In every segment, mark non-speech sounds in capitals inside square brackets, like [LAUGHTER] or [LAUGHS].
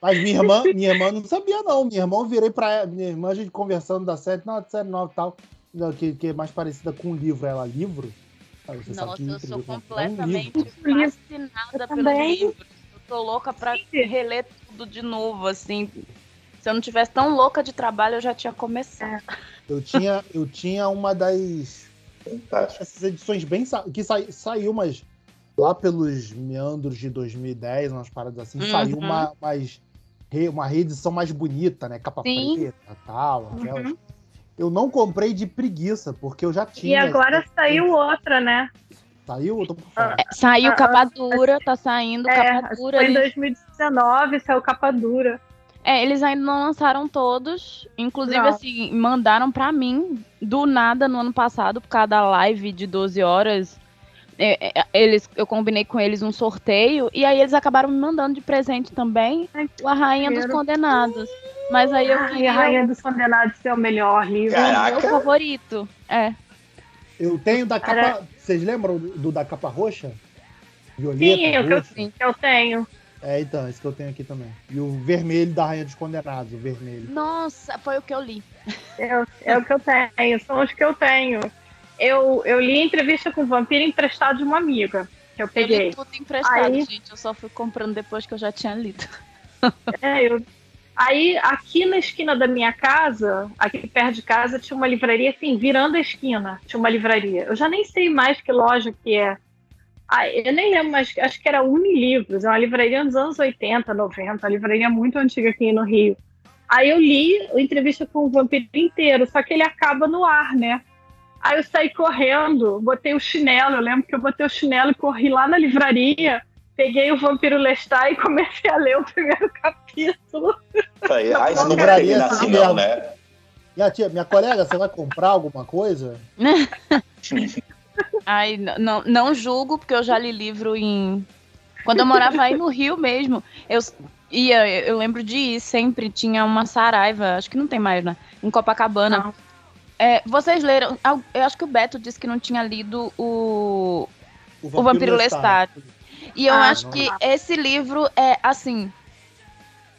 Mas minha irmã, minha irmã não sabia, não. Minha irmã, eu virei pra ela, minha irmã, a gente conversando da série, não, série nova e tal, que, que é mais parecida com um livro. Ela, livro? Você Nossa, eu sou completamente um [LAUGHS] fascinada pelo livro. Eu tô louca pra reler tudo de novo, assim. Se eu não tivesse tão louca de trabalho, eu já tinha começado. Eu tinha, eu tinha uma das. Essas edições bem. que sa, saiu, mas lá pelos meandros de 2010, umas paradas assim, uhum. saiu uma, mais, uma reedição mais bonita, né? Capa Sim. preta tal, aquelas. Uhum. Eu não comprei de preguiça, porque eu já tinha. E agora saiu outra, né? Saiu? Eu tô por fora. É, saiu capa dura, tá saindo é, capa dura. Foi em 2019, saiu capa dura. É, eles ainda não lançaram todos. Inclusive, não. assim, mandaram para mim do nada no ano passado, por causa da live de 12 horas. É, é, eles, eu combinei com eles um sorteio e aí eles acabaram me mandando de presente também A Rainha dos Condenados. Mas aí eu queria... a Rainha dos Condenados é o melhor livro. Caraca. É o meu favorito. É. Eu tenho da capa. Vocês lembram do, da capa roxa? Violeta, sim, é o que eu, eu tenho. É, então, esse que eu tenho aqui também. E o vermelho da Rainha dos Condenados, o vermelho. Nossa, foi o que eu li. É, é o que eu tenho, são os que eu tenho. Eu, eu li entrevista com o vampiro emprestado de uma amiga, que eu peguei. Eu li tudo emprestado, Aí... gente. Eu só fui comprando depois que eu já tinha lido. [LAUGHS] É, eu... Aí, aqui na esquina da minha casa, aqui perto de casa, tinha uma livraria, assim, virando a esquina, tinha uma livraria. Eu já nem sei mais que loja que é. Ah, eu nem lembro, mas acho que era Unilivros, é uma livraria dos anos 80, 90, uma livraria muito antiga aqui no Rio. Aí eu li a entrevista com o vampiro inteiro, só que ele acaba no ar, né? Aí eu saí correndo, botei o chinelo, eu lembro que eu botei o chinelo e corri lá na livraria, peguei o Vampiro Lestat e comecei a ler o primeiro [LAUGHS] capítulo. Aí, aí não livraria assim não, né? Minha, tia, minha colega, você vai comprar alguma coisa? [LAUGHS] Ai, não, não julgo, porque eu já li livro em. Quando eu morava aí no Rio mesmo, eu ia, eu lembro de ir, sempre tinha uma Saraiva, acho que não tem mais, né? Em Copacabana. É, vocês leram. Eu acho que o Beto disse que não tinha lido o. O Vampiro, o Vampiro Lestat. E eu ah, acho que esse livro é assim.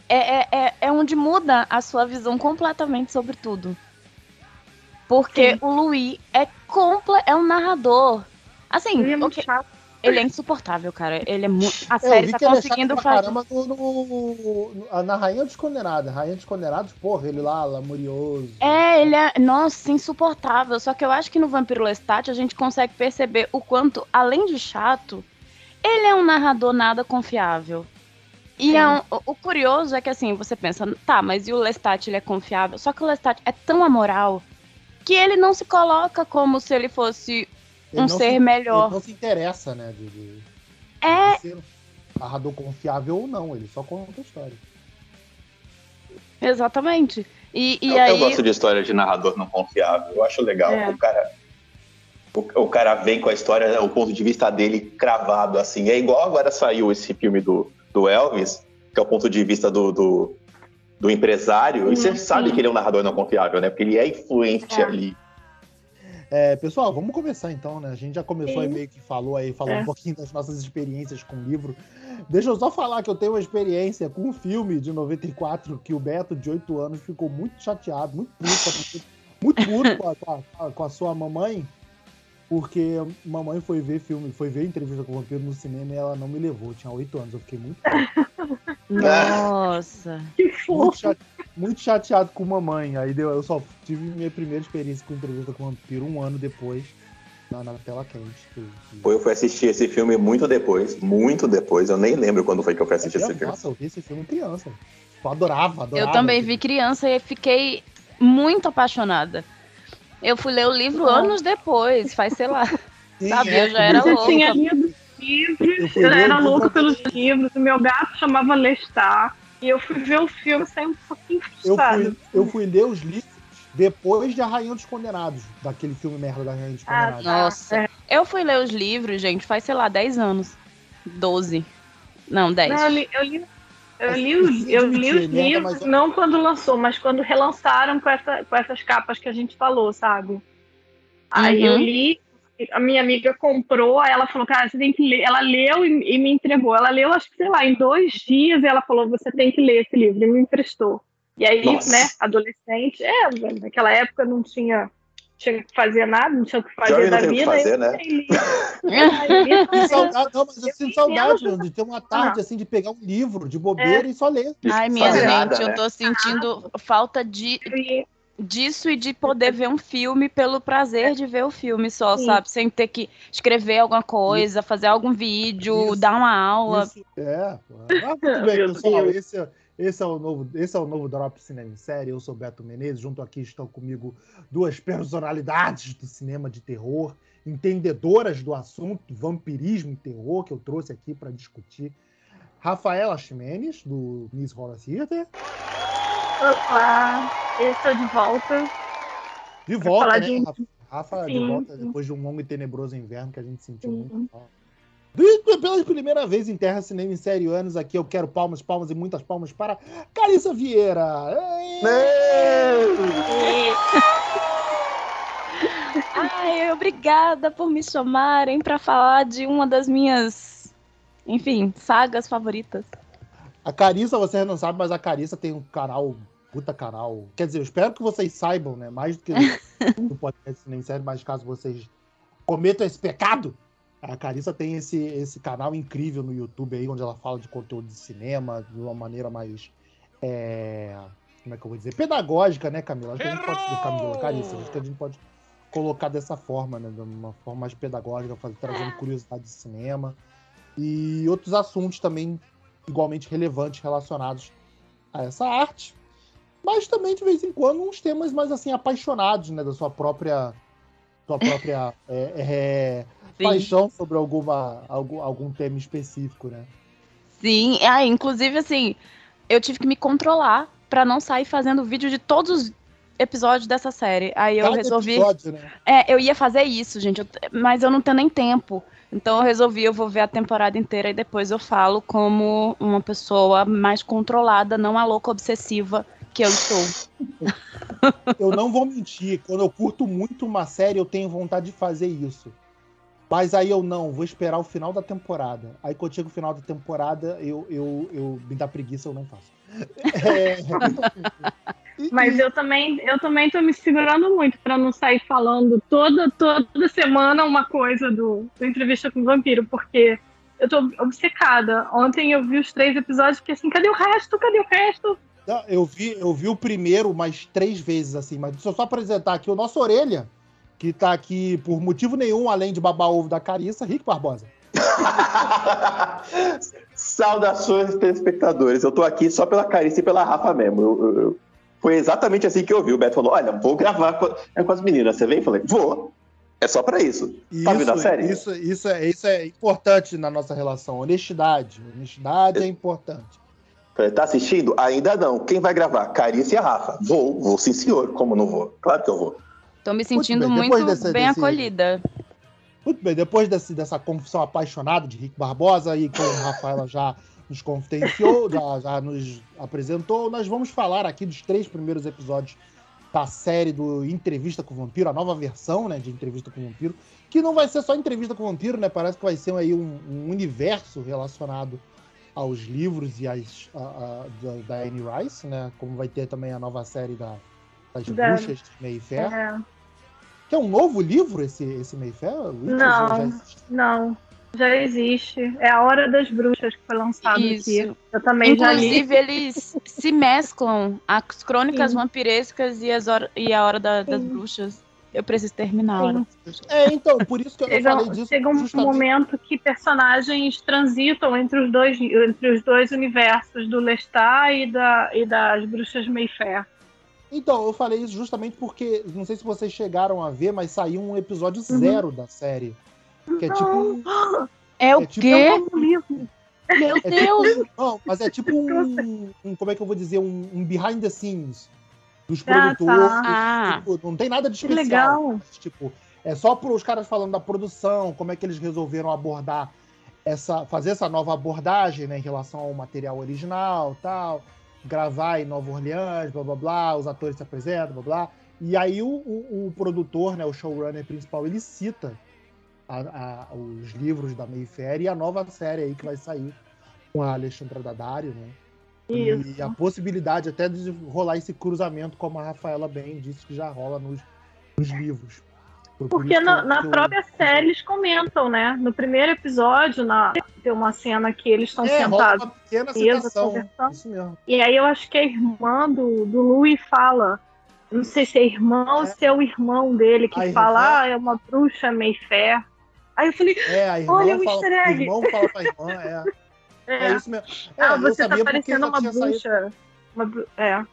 É, é, é, é onde muda a sua visão completamente sobre tudo. Porque Sim. o Louis é comple é um narrador. Assim, ele é, okay, ele é insuportável, cara. Ele é muito. A série tá conseguindo fazer. Caramba no, no, na Rainha dos Condenados. Rainha dos Condenados, porra, ele lá, lamurioso. É, ele é. Nossa, insuportável. Só que eu acho que no Vampiro Lestat a gente consegue perceber o quanto, além de chato, ele é um narrador nada confiável. E é um, o, o curioso é que assim, você pensa, tá, mas e o Lestat ele é confiável? Só que o Lestat é tão amoral que ele não se coloca como se ele fosse um ser se, melhor. Ele não se interessa, né? De, de, é. De ser narrador confiável ou não, ele só conta a história. Exatamente. E, e eu, aí... eu gosto de história de narrador não confiável. Eu acho legal. É. O cara. O, o, cara vem com a história, o ponto de vista dele cravado, assim. É igual agora saiu esse filme do, do Elvis, que é o ponto de vista do, do do empresário, e você sim. sabe que ele é um narrador não confiável, né? Porque ele é influente é. ali. É, pessoal, vamos começar então, né? A gente já começou aí meio que falou aí, falou é. um pouquinho das nossas experiências com o livro. Deixa eu só falar que eu tenho uma experiência com um filme de 94 que o Beto, de 8 anos, ficou muito chateado, muito puto, muito puto com, a, com a sua mamãe, porque mamãe foi ver filme, foi ver entrevista com o vampiro no cinema e ela não me levou. Eu tinha oito anos, eu fiquei muito. [LAUGHS] Nossa! que fofo! Muito, chate, muito, chateado com mamãe. Aí deu, eu só tive minha primeira experiência com entrevista com o vampiro um ano depois, na, na tela quente. Foi, eu fui assistir esse filme muito depois, muito depois. Eu nem lembro quando foi que eu fui assistir é, esse filme. Nossa, eu vi esse filme criança. Eu adorava, adorava. Eu também vi criança e fiquei muito apaixonada. Eu fui ler o livro anos depois, faz, sei lá. Sim, sabe, é, eu já era louca. tinha lido livros, eu, eu era louca pelos livros, o meu gato chamava Lestar. E eu fui ver o filme sem um pouquinho frustrado. Eu fui, eu fui ler os livros depois de A Rainha dos Condenados, daquele filme merda da Rainha dos ah, Condenados. Ah, nossa. Eu fui ler os livros, gente, faz, sei lá, 10 anos. 12. Não, 10. Não, eu li, eu li eu li, os, eu li os livros, não quando lançou, mas quando relançaram com, essa, com essas capas que a gente falou, sabe? Aí uhum. eu li, a minha amiga comprou, aí ela falou, cara, você tem que ler. Ela leu e, e, me entregou. Ela leu, acho que, sei lá, em dois dias, e ela falou, você tem que ler esse livro, e me emprestou. E aí, Nossa. né, adolescente, é, naquela época não tinha tinha que fazer nada, não tinha o que fazer da vida. Fazer, né? saudade, [LAUGHS] não, mas eu sinto saudade de ter uma tarde ah. assim de pegar um livro de bobeira é. e só ler. Ai, minha gente, nada, eu né? tô sentindo falta de disso e de poder ver um filme pelo prazer de ver o filme só, Sim. sabe? Sem ter que escrever alguma coisa, fazer algum vídeo, isso, dar uma aula. Isso, é, ah, muito [LAUGHS] bem, pessoal. Esse é esse é o novo, esse é o novo Drop Cinema em Série. Eu sou Beto Menezes. Junto aqui estão comigo duas personalidades do cinema de terror, entendedoras do assunto vampirismo e terror que eu trouxe aqui para discutir. Rafaela Ximenes, do Miss Horror Theater. Olá, eu estou de volta. De volta, né? De... Rafa, sim, de volta sim. depois de um longo e tenebroso inverno que a gente sentiu sim. muito. Pela primeira vez em Terra Cinema em Série anos aqui, eu quero palmas, palmas e muitas palmas para Carissa Vieira. [LAUGHS] Ai, obrigada por me chamarem para falar de uma das minhas, enfim, sagas favoritas. A Carissa, vocês não sabem, mas a Carissa tem um canal, puta canal. Quer dizer, eu espero que vocês saibam, né? Mais do que [LAUGHS] no podcast Cinema em Série, mas caso vocês cometam esse pecado, a Carissa tem esse, esse canal incrível no YouTube aí, onde ela fala de conteúdo de cinema de uma maneira mais. É, como é que eu vou dizer? Pedagógica, né, Camila? Acho que a gente pode. Camila, Carissa, acho que a gente pode colocar dessa forma, né? De uma forma mais pedagógica, trazendo curiosidade de cinema. E outros assuntos também igualmente relevantes relacionados a essa arte. Mas também, de vez em quando, uns temas mais assim, apaixonados, né? Da sua própria. Sua própria. [LAUGHS] É, é, paixão sobre alguma, algum, algum tema específico, né? Sim, ah, inclusive assim, eu tive que me controlar para não sair fazendo vídeo de todos os episódios dessa série. Aí eu Cada resolvi. Episódio, né? É, eu ia fazer isso, gente, eu... mas eu não tenho nem tempo. Então eu resolvi, eu vou ver a temporada inteira e depois eu falo como uma pessoa mais controlada, não a louca obsessiva que eu sou. Eu não vou mentir, quando eu curto muito uma série, eu tenho vontade de fazer isso. Mas aí eu não, vou esperar o final da temporada. Aí quando chega o final da temporada, eu, eu, eu me dá preguiça, eu não faço. É... [LAUGHS] Mas eu também, eu também tô me segurando muito para não sair falando toda, toda semana uma coisa do, do entrevista com o vampiro, porque eu tô obcecada. Ontem eu vi os três episódios e fiquei assim, cadê o resto? Cadê o resto? Não, eu vi, eu vi o primeiro mais três vezes, assim, mas deixa eu só apresentar aqui o nosso orelha que tá aqui por motivo nenhum, além de babar ovo da Carissa, Rick Barbosa. [LAUGHS] Saudações, telespectadores. Eu tô aqui só pela Carissa e pela Rafa mesmo. Eu, eu, eu... Foi exatamente assim que eu vi. O Beto falou: Olha, vou gravar com, é com as meninas. Você vem? Eu falei: Vou. É só para isso. isso. Tá vendo a série? Isso, isso, é, isso é importante na nossa relação. Honestidade. Honestidade é, é importante. Falei, tá assistindo? Ainda não. Quem vai gravar? Carissa e a Rafa. Vou, vou sim, senhor. Como não vou? Claro que eu vou. Tô me sentindo muito, bem, desse, bem desse, acolhida. Muito bem, depois desse, dessa confissão apaixonada de Rick Barbosa e como a Rafaela já nos confidenciou, [LAUGHS] já, já nos apresentou, nós vamos falar aqui dos três primeiros episódios da série do Entrevista com o Vampiro, a nova versão né, de Entrevista com o Vampiro, que não vai ser só Entrevista com o Vampiro, né? Parece que vai ser aí um, um universo relacionado aos livros e às, a, a, da, Anne Rice, né? Como vai ter também a nova série da, das da... Bruxas de Mayfair. É. Que é um novo livro esse, esse Mayfair? Não, já não. Já existe. É a Hora das Bruxas que foi lançado Isso. aqui. Eu também Inclusive, eles se mesclam as crônicas Sim. vampirescas e, as hora, e a Hora da, das Bruxas. Eu preciso terminar. É, então, por isso que eu [LAUGHS] chega, falei disso. Chega um justamente... momento que personagens transitam entre os dois, entre os dois universos, do Lestat e, da, e das Bruxas Mayfair. Então, eu falei isso justamente porque, não sei se vocês chegaram a ver, mas saiu um episódio uhum. zero da série. Que é tipo. [GASPS] É o é tipo, quê? Meu é Deus! Tipo, não, mas é tipo um, um, Como é que eu vou dizer? Um, um behind the scenes dos ah, produtores. Tá. Tipo, não tem nada de especial. Que legal. Tipo, é só para os caras falando da produção, como é que eles resolveram abordar essa. fazer essa nova abordagem né, em relação ao material original tal gravar em Nova Orleans, blá blá blá, os atores se apresentam, blá blá. E aí o, o, o produtor, né, o showrunner principal, ele cita a, a, os livros da Mayfair e a nova série aí que vai sair com a Alexandra Daddario, né? Isso. E a possibilidade até de rolar esse cruzamento, como a Rafaela bem disse, que já rola nos, nos livros. Porque na, na eu... própria série eles comentam, né? No primeiro episódio, na, tem uma cena que eles estão é, sentados. Uma pequena citação. Isso mesmo. E aí eu acho que a irmã do, do Louis fala. Não sei se é irmão é. ou se é o irmão dele que a fala, irmã... ah, é uma bruxa Mayfair. Aí eu falei, é, a irmã olha o easter egg. O irmão fala pra irmã, é. [LAUGHS] É, é isso mesmo. É, ah, você tá parecendo uma bruxa. Uma, é.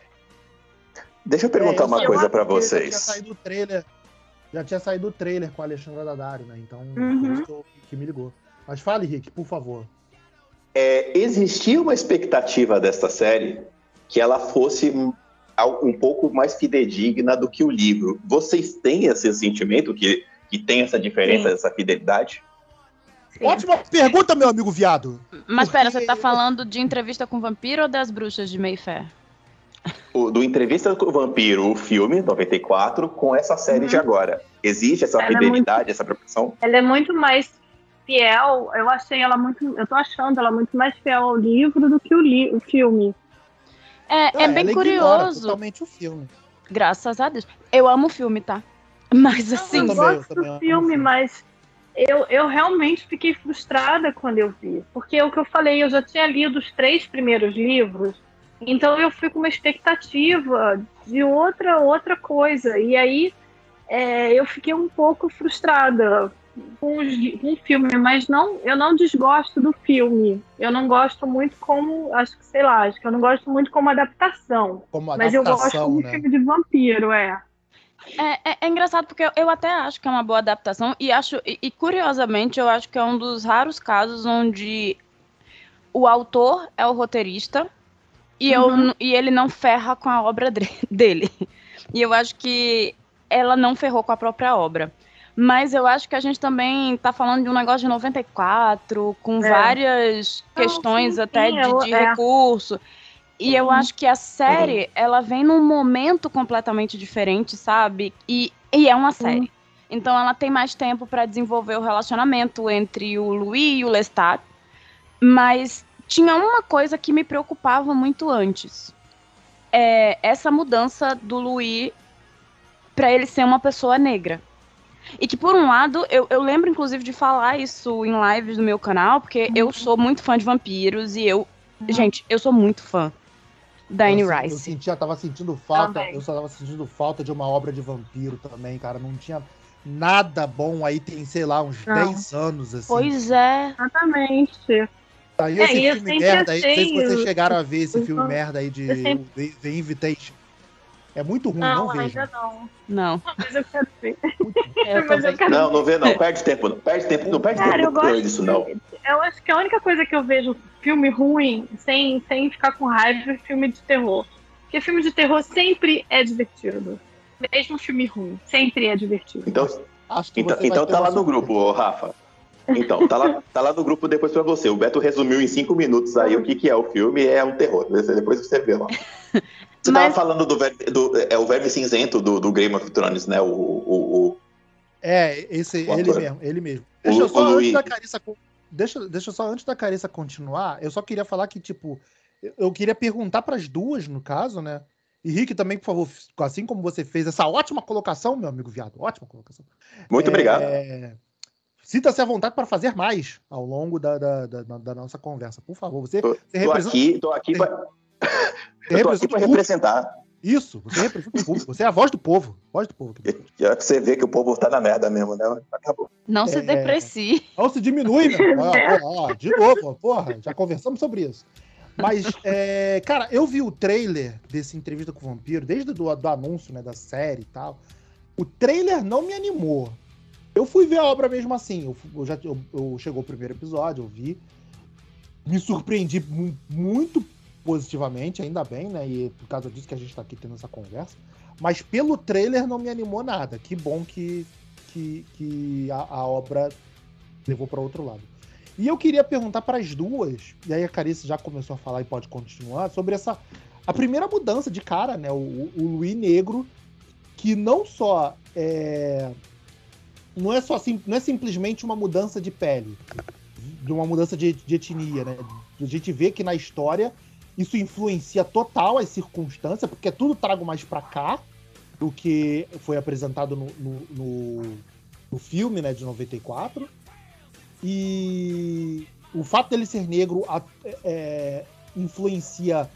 Deixa eu perguntar é, eu uma coisa para vocês. Já tinha saído o trailer. Já tinha saído o trailer com a Alexandra Daddario, né? Então, uhum. que, que, me ligou. Mas fale, Rick, por favor. É, existia uma expectativa desta série que ela fosse um, um pouco mais fidedigna do que o livro. Vocês têm esse sentimento que, que tem essa diferença, Sim. essa fidelidade? Sim. Ótima pergunta, meu amigo viado. Mas pera, você tá falando de entrevista com o vampiro ou das bruxas de Mayfair? O, do Entrevista com o Vampiro, o filme, 94, com essa série uhum. de agora. Existe essa ela fidelidade, é muito, essa proporção? Ela é muito mais fiel, eu achei ela muito, eu tô achando ela muito mais fiel ao livro do que o, li, o filme. É, é, é bem curioso. totalmente o filme. Graças a Deus. Eu amo o filme, tá? Mas assim. Eu, eu gosto do filme, mas eu, eu realmente fiquei frustrada quando eu vi. Porque é o que eu falei, eu já tinha lido os três primeiros livros, então eu fui com uma expectativa de outra outra coisa. E aí é, eu fiquei um pouco frustrada com, os, com, o filme, mas não, eu não desgosto do filme. Eu não gosto muito como, acho que sei lá, acho que eu não gosto muito como adaptação. Como adaptação mas eu gosto como né? filme de vampiro, é. É, é, é, engraçado porque eu, eu, até acho que é uma boa adaptação e acho e, e, curiosamente eu acho que é um dos raros casos onde o autor é o roteirista e, uhum. eu, e ele não ferra com a obra [LAUGHS] dele. E eu acho que ela não ferrou com a própria obra. Mas eu acho que a gente também está falando de um negócio de 94, com é. várias questões sim, até sim, de, de é. recurso. E eu acho que a série, ela vem num momento completamente diferente, sabe? E, e é uma série. Então ela tem mais tempo para desenvolver o relacionamento entre o Louis e o Lestat. Mas tinha uma coisa que me preocupava muito antes. É essa mudança do Louis para ele ser uma pessoa negra. E que, por um lado, eu, eu lembro, inclusive, de falar isso em lives do meu canal, porque uhum. eu sou muito fã de vampiros e eu. Uhum. Gente, eu sou muito fã da Anne Rice. Eu sentia, tava sentindo falta, também. eu só tava sentindo falta de uma obra de vampiro também, cara. Não tinha nada bom aí, tem, sei lá, uns não. 10 anos, assim. Pois é. Exatamente. Aí é, esse filme merda aí, não sei se vocês chegaram a ver esse filme então, merda aí de sempre... The Invitation. É muito ruim, não, não vejo. Ainda não. Não. Mas eu quero ver. [LAUGHS] Eu não, não vê não, perde tempo não. Perde tempo, não perde Cara, tempo eu disso não. Eu acho que a única coisa que eu vejo filme ruim, sem, sem ficar com raiva, é filme de terror. Porque filme de terror sempre é divertido. Mesmo filme ruim, sempre é divertido. Então, então, então tá lá no grupo, Rafa. Então, tá lá, tá lá no grupo depois pra você. O Beto resumiu em cinco minutos aí o que, que é o filme. É um terror. Depois você vê lá. [LAUGHS] Você Mas... tava falando do, do, é, o Verme Cinzento do, do Game of Thrones, né? O, o, o... É, esse, o ele mesmo, ele mesmo. Deixa eu só, antes da Carissa, deixa, deixa só antes da Carissa continuar, eu só queria falar que, tipo, eu queria perguntar para as duas, no caso, né? E Rick também, por favor, assim como você fez essa ótima colocação, meu amigo viado, ótima colocação. Muito é... obrigado. Sinta-se à vontade para fazer mais ao longo da, da, da, da, nossa conversa. Por favor, você, tô, você tô aqui, tô aqui para [LAUGHS] eu tô aqui para representar. Isso, você representa o público. Você é a voz do povo. Voz do povo. Já que você vê que o povo tá na merda mesmo, né? Acabou. Não se é, deprecie. Não se diminui, né? [LAUGHS] Ah, de novo, porra, já conversamos sobre isso. Mas, é, cara, eu vi o trailer desse entrevista com o vampiro, desde do, do anúncio, né, da série e tal. O trailer não me animou. Eu fui ver a obra mesmo assim. Eu, eu já eu, eu, chegou o primeiro episódio, eu vi. Me surpreendi muito positivamente, ainda bem, né? E por causa disso que a gente tá aqui tendo essa conversa. Mas pelo trailer não me animou nada. Que bom que, que, que a, a obra levou para outro lado. E eu queria perguntar para as duas, e aí a Carice já começou a falar e pode continuar, sobre essa. A primeira mudança de cara, né? O, o Luiz Negro, que não só é, não é só não é simplesmente uma mudança de pele, de uma mudança de, de etnia, né? A gente vê que na história isso influencia total as circunstâncias, porque é tudo trago mais para cá do que foi apresentado no, no, no, no, filme, né, de 94. E o fato dele ser negro é, influencia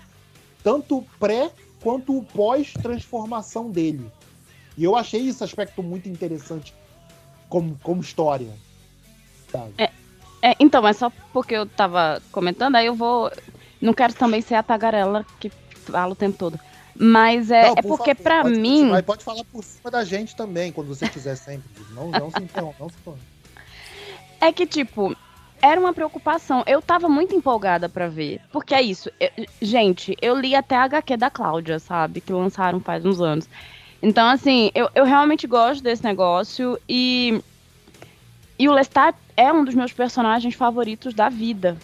tanto pré quanto pós-transformação dele. E eu achei esse aspecto muito interessante como, como história. É, é, então, é só porque eu tava comentando, aí eu vou. Não quero também ser a tagarela que fala o tempo todo. Mas é, não, é porque para mim. Mas pode falar por cima da gente também, quando você quiser sempre. Não, não se interrompa, não se interrompa. É que, tipo, era uma preocupação. Eu tava muito empolgada para ver. Porque é isso. Eu, gente, eu li até a HQ da Cláudia, sabe? Que lançaram faz uns anos. Então, assim, eu, eu realmente gosto desse negócio e. E o Lestat é um dos meus personagens favoritos da vida.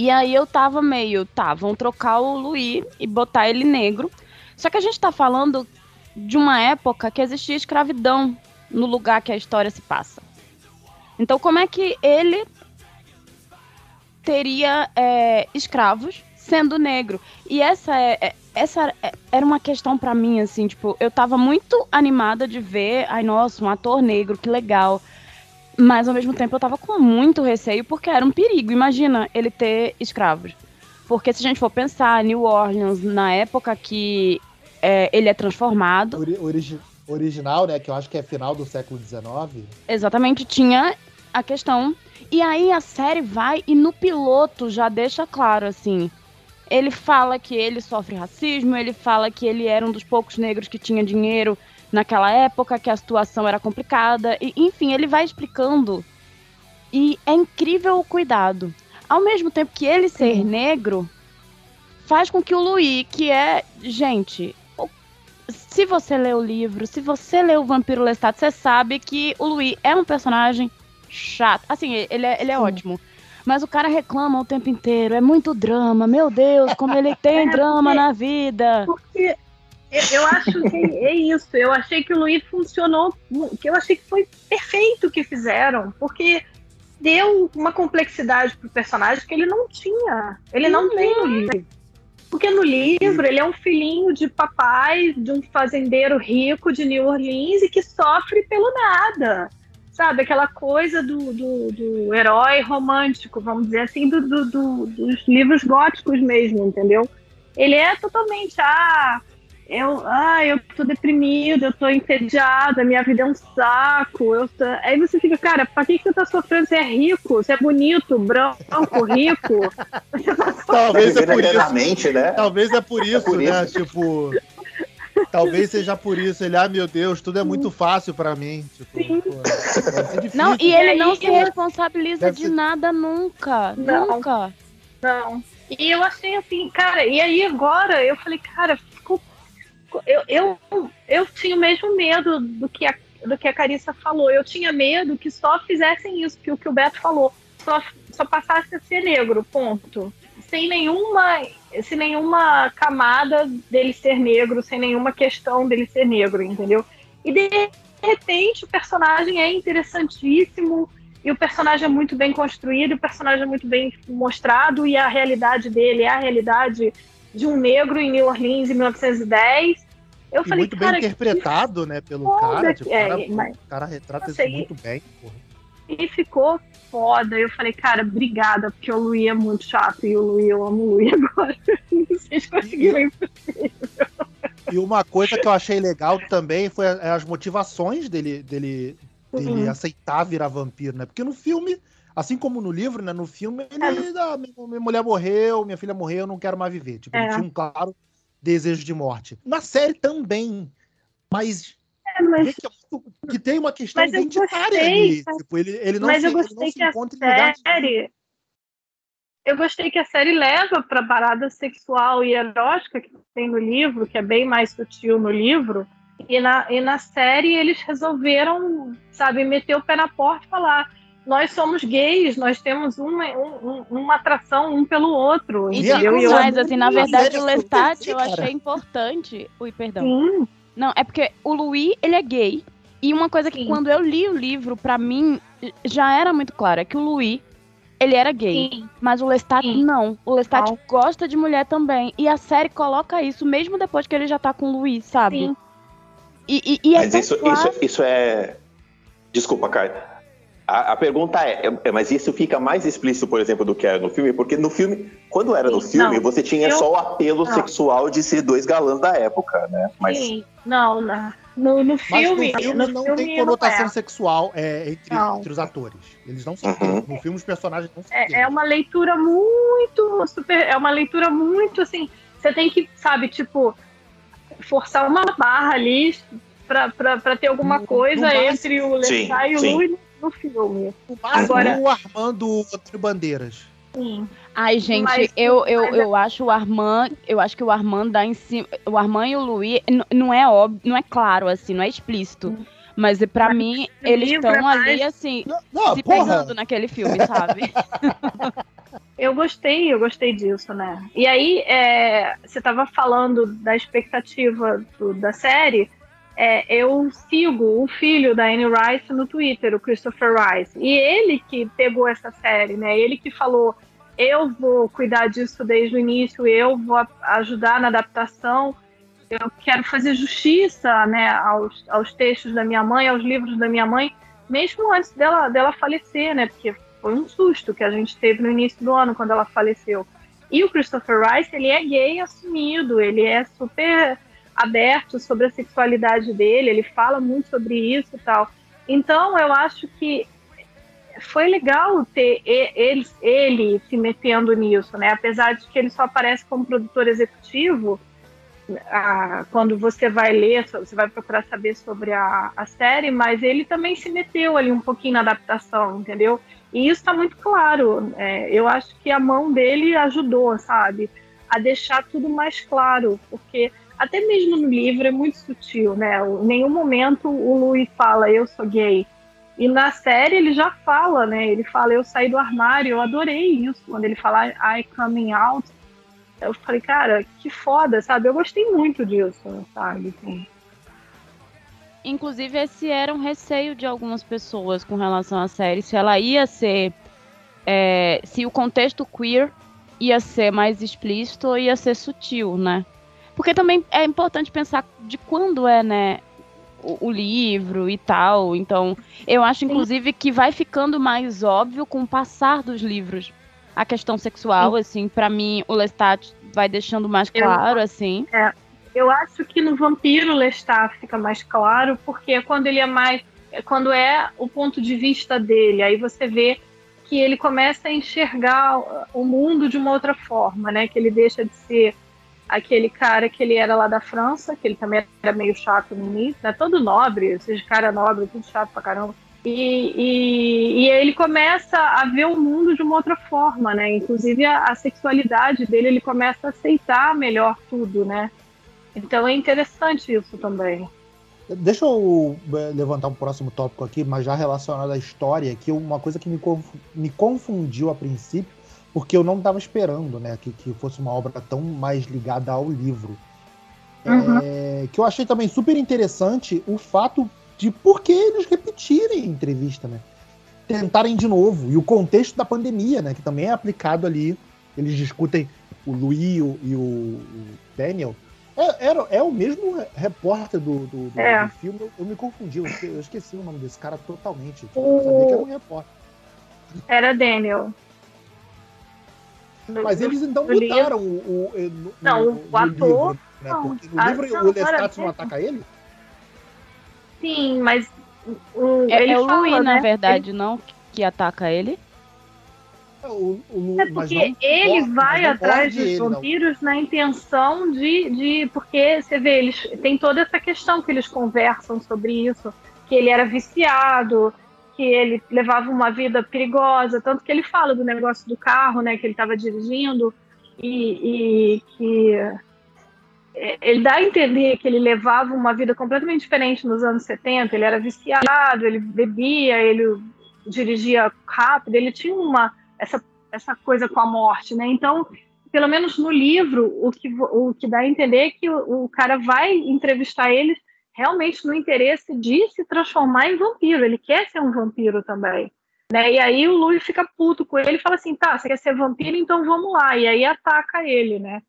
E aí eu tava meio, tá, vão trocar o Louis e botar ele negro. Só que a gente tá falando de uma época que existia escravidão no lugar que a história se passa. Então, como é que ele teria é, escravos sendo negro? E essa é, é essa é, era uma questão para mim, assim, tipo, eu tava muito animada de ver, ai, nossa, um ator negro, que legal. Mas ao mesmo tempo eu tava com muito receio porque era um perigo. Imagina ele ter escravos. Porque se a gente for pensar, New Orleans, na época que é, ele é transformado. Origi original, né? Que eu acho que é final do século XIX. Exatamente, tinha a questão. E aí a série vai e no piloto já deixa claro assim. Ele fala que ele sofre racismo, ele fala que ele era um dos poucos negros que tinha dinheiro naquela época, que a situação era complicada, e enfim, ele vai explicando. E é incrível o cuidado. Ao mesmo tempo que ele ser negro faz com que o Louis, que é, gente, se você lê o livro, se você lê o Vampiro Lestat, você sabe que o Louis é um personagem chato. Assim, ele é, ele é ótimo. Mas o cara reclama o tempo inteiro. É muito drama. Meu Deus, como ele tem [LAUGHS] é drama na vida. Porque eu acho que é isso. Eu achei que o Luiz funcionou, que eu achei que foi perfeito o que fizeram, porque deu uma complexidade pro personagem que ele não tinha. Ele não uhum. tem no livro. Porque no livro ele é um filhinho de papai, de um fazendeiro rico de New Orleans e que sofre pelo nada. Sabe, aquela coisa do, do, do herói romântico, vamos dizer assim, do, do, dos livros góticos mesmo, entendeu? Ele é totalmente, ah, eu, ah, eu tô deprimido, eu tô entediada, minha vida é um saco. Eu tô... Aí você fica, cara, pra que, que você tá sofrendo? Você é rico, você é bonito, branco, rico. Tá [LAUGHS] talvez é por isso. Né? Talvez é por isso, é por né? Isso. Tipo. Talvez seja por isso. Ele, ah, meu Deus, tudo é muito fácil para mim. Tipo, pô, não, e ele não se responsabiliza de ser... nada nunca. Não. Nunca. Não. E eu achei assim, cara, e aí agora eu falei, cara, eu, eu, eu tinha o mesmo medo do que, a, do que a Carissa falou. Eu tinha medo que só fizessem isso, que o que o Beto falou, só, só passasse a ser negro, ponto. Sem nenhuma, sem nenhuma camada dele ser negro, sem nenhuma questão dele ser negro, entendeu? E de repente o personagem é interessantíssimo, e o personagem é muito bem construído, o personagem é muito bem mostrado, e a realidade dele é a realidade de um negro em New Orleans em 1910. Eu e falei, muito bem interpretado, né, pelo cara. Tipo, é, cara, mas, o cara retrata isso muito bem. Porra. E ficou foda. Eu falei, cara, obrigada, porque o Luí é muito chato e o Luí, eu amo o Luí [LAUGHS] agora. Vocês conseguiram impossível. E uma coisa que eu achei legal também foi as motivações dele, dele, dele uhum. aceitar virar vampiro, né? Porque no filme Assim como no livro, né? No filme, ele. É. Ah, minha, mulher morreu, minha filha morreu, eu não quero mais viver. Tipo, é. ele tinha um claro desejo de morte. Na série também. Mas. É, mas... Que, é que, tem uma questão mas identitária ali. Tipo, ele, ele não mas se, eu gostei que a série. Eu gostei que a série leva para parada sexual e erótica que tem no livro, que é bem mais sutil no livro. E na, e na série eles resolveram, sabe, meter o pé na porta e falar: nós somos gays, nós temos uma, um, uma atração um pelo outro. E digo mais, assim, na verdade, o Lestat eu achei importante. Ui, perdão. Sim. Não, é porque o Louis, ele é gay, E uma coisa que Sim. quando eu li o livro, para mim, já era muito claro, é que o Louis, ele era gay. Sim. Mas o Lestat Sim. não. O Lestat não. gosta de mulher também. E a série coloca isso mesmo depois que ele já tá com o Louis, sabe? Sim. E, e, e é mas isso, claro. isso, isso é. Desculpa, Caio. A, a, pergunta é, é, mas isso fica mais explícito, por exemplo, do que era no filme? Porque no filme, quando era no filme, não, você tinha eu, só o apelo não. sexual de ser dois galãs da época, né? Mas... Sim, não, não. No, no filme, Mas no filme no não filme tem conotação não é. sexual é, entre, entre, os atores. Eles não são. Uhum. No filme, os personagens não são. É, é, uma leitura muito. Super, é uma leitura muito assim. Você tem que, sabe, tipo, forçar uma barra ali pra, pra, pra ter alguma coisa entre o Lestat e o Louis no filme. O Agora, o Armando Antônio Bandeiras. Sim. Ai, gente, mas, eu, eu, mas... eu acho o Armand, eu acho que o Armand dá em cima. O Armand e o Louis não é óbvio, não é claro, assim, não é explícito. Mas para mas mim, eles estão é mais... ali, assim, não, não, se porra. pegando naquele filme, sabe? [LAUGHS] eu gostei, eu gostei disso, né? E aí, é, você estava falando da expectativa do, da série é, eu sigo o filho da Anne Rice no Twitter, o Christopher Rice. E ele que pegou essa série, né? Ele que falou: eu vou cuidar disso desde o início, eu vou ajudar na adaptação, eu quero fazer justiça né, aos, aos textos da minha mãe, aos livros da minha mãe, mesmo antes dela, dela falecer, né? Porque foi um susto que a gente teve no início do ano quando ela faleceu. E o Christopher Rice, ele é gay assumido, ele é super aberto sobre a sexualidade dele, ele fala muito sobre isso e tal. Então, eu acho que foi legal ter ele, ele se metendo nisso, né? Apesar de que ele só aparece como produtor executivo, ah, quando você vai ler, você vai procurar saber sobre a, a série, mas ele também se meteu ali um pouquinho na adaptação, entendeu? E isso está muito claro. É, eu acho que a mão dele ajudou, sabe? A deixar tudo mais claro, porque até mesmo no livro é muito sutil, né? Em nenhum momento o Louis fala eu sou gay. E na série ele já fala, né? Ele fala eu saí do armário, eu adorei isso. Quando ele fala I coming out, eu falei, cara, que foda, sabe? Eu gostei muito disso, sabe? Assim. Inclusive, esse era um receio de algumas pessoas com relação à série, se ela ia ser. É, se o contexto queer ia ser mais explícito ou ia ser sutil, né? Porque também é importante pensar de quando é, né, o, o livro e tal. Então, eu acho, inclusive, que vai ficando mais óbvio com o passar dos livros. A questão sexual, Sim. assim, para mim, o Lestat vai deixando mais claro, eu, assim. É, eu acho que no Vampiro o Lestat fica mais claro, porque quando ele é mais. Quando é o ponto de vista dele, aí você vê que ele começa a enxergar o mundo de uma outra forma, né? Que ele deixa de ser aquele cara que ele era lá da França, que ele também era meio chato no início, né? Todo nobre, esses cara nobre, tudo chato pra caramba. E, e, e, ele começa a ver o mundo de uma outra forma, né? Inclusive a, a, sexualidade dele, ele começa a aceitar melhor tudo, né? Então é interessante isso também. Deixa eu eh, levantar um próximo tópico aqui, mas já relacionado à história, que uma coisa que me, me confundiu a princípio porque eu não estava esperando, né, que, que fosse uma obra tão mais ligada ao livro. Uhum. É, que eu achei também super interessante o fato de por que eles repetirem a entrevista, né? Tentarem de novo. E o contexto da pandemia, né? Que também é aplicado ali. Eles discutem o Louis e o, e o Daniel. É, era, é o mesmo repórter do, do, do, é. do filme. Eu, eu, me confundi, eu esqueci, eu esqueci, o nome desse cara totalmente. Tipo, eu sabia que era um repórter. Era Daniel. Mas eles então mudaram o, o, o, Não, o, o ator. Livro, né? não, Porque no livro não, o Lestat não ataca ele? Sim, mas. O, é, é o Louis, né? na verdade, ele... não que ataca ele. É, o, o, é porque ele vai atrás dos vampiros na intenção de, de. Porque você vê, eles tem toda essa questão que eles conversam sobre isso, que ele era viciado, que ele levava uma vida perigosa, tanto que ele fala do negócio do carro, né, que ele estava dirigindo e, e, que é, ele dá a entender que ele levava uma vida completamente diferente nos anos 70, ele era viciado, ele bebia, ele dirigia rápido, ele tinha uma essa essa coisa com a morte, né? Então, pelo menos no livro, o que o que dá a entender é que o, o cara vai entrevistar eles realmente no interesse de se transformar em vampiro. Ele quer ser um vampiro também. Né? E aí o Louis fica puto com ele e fala assim: tá, você quer ser vampiro, então vamos lá. E aí ataca ele, né?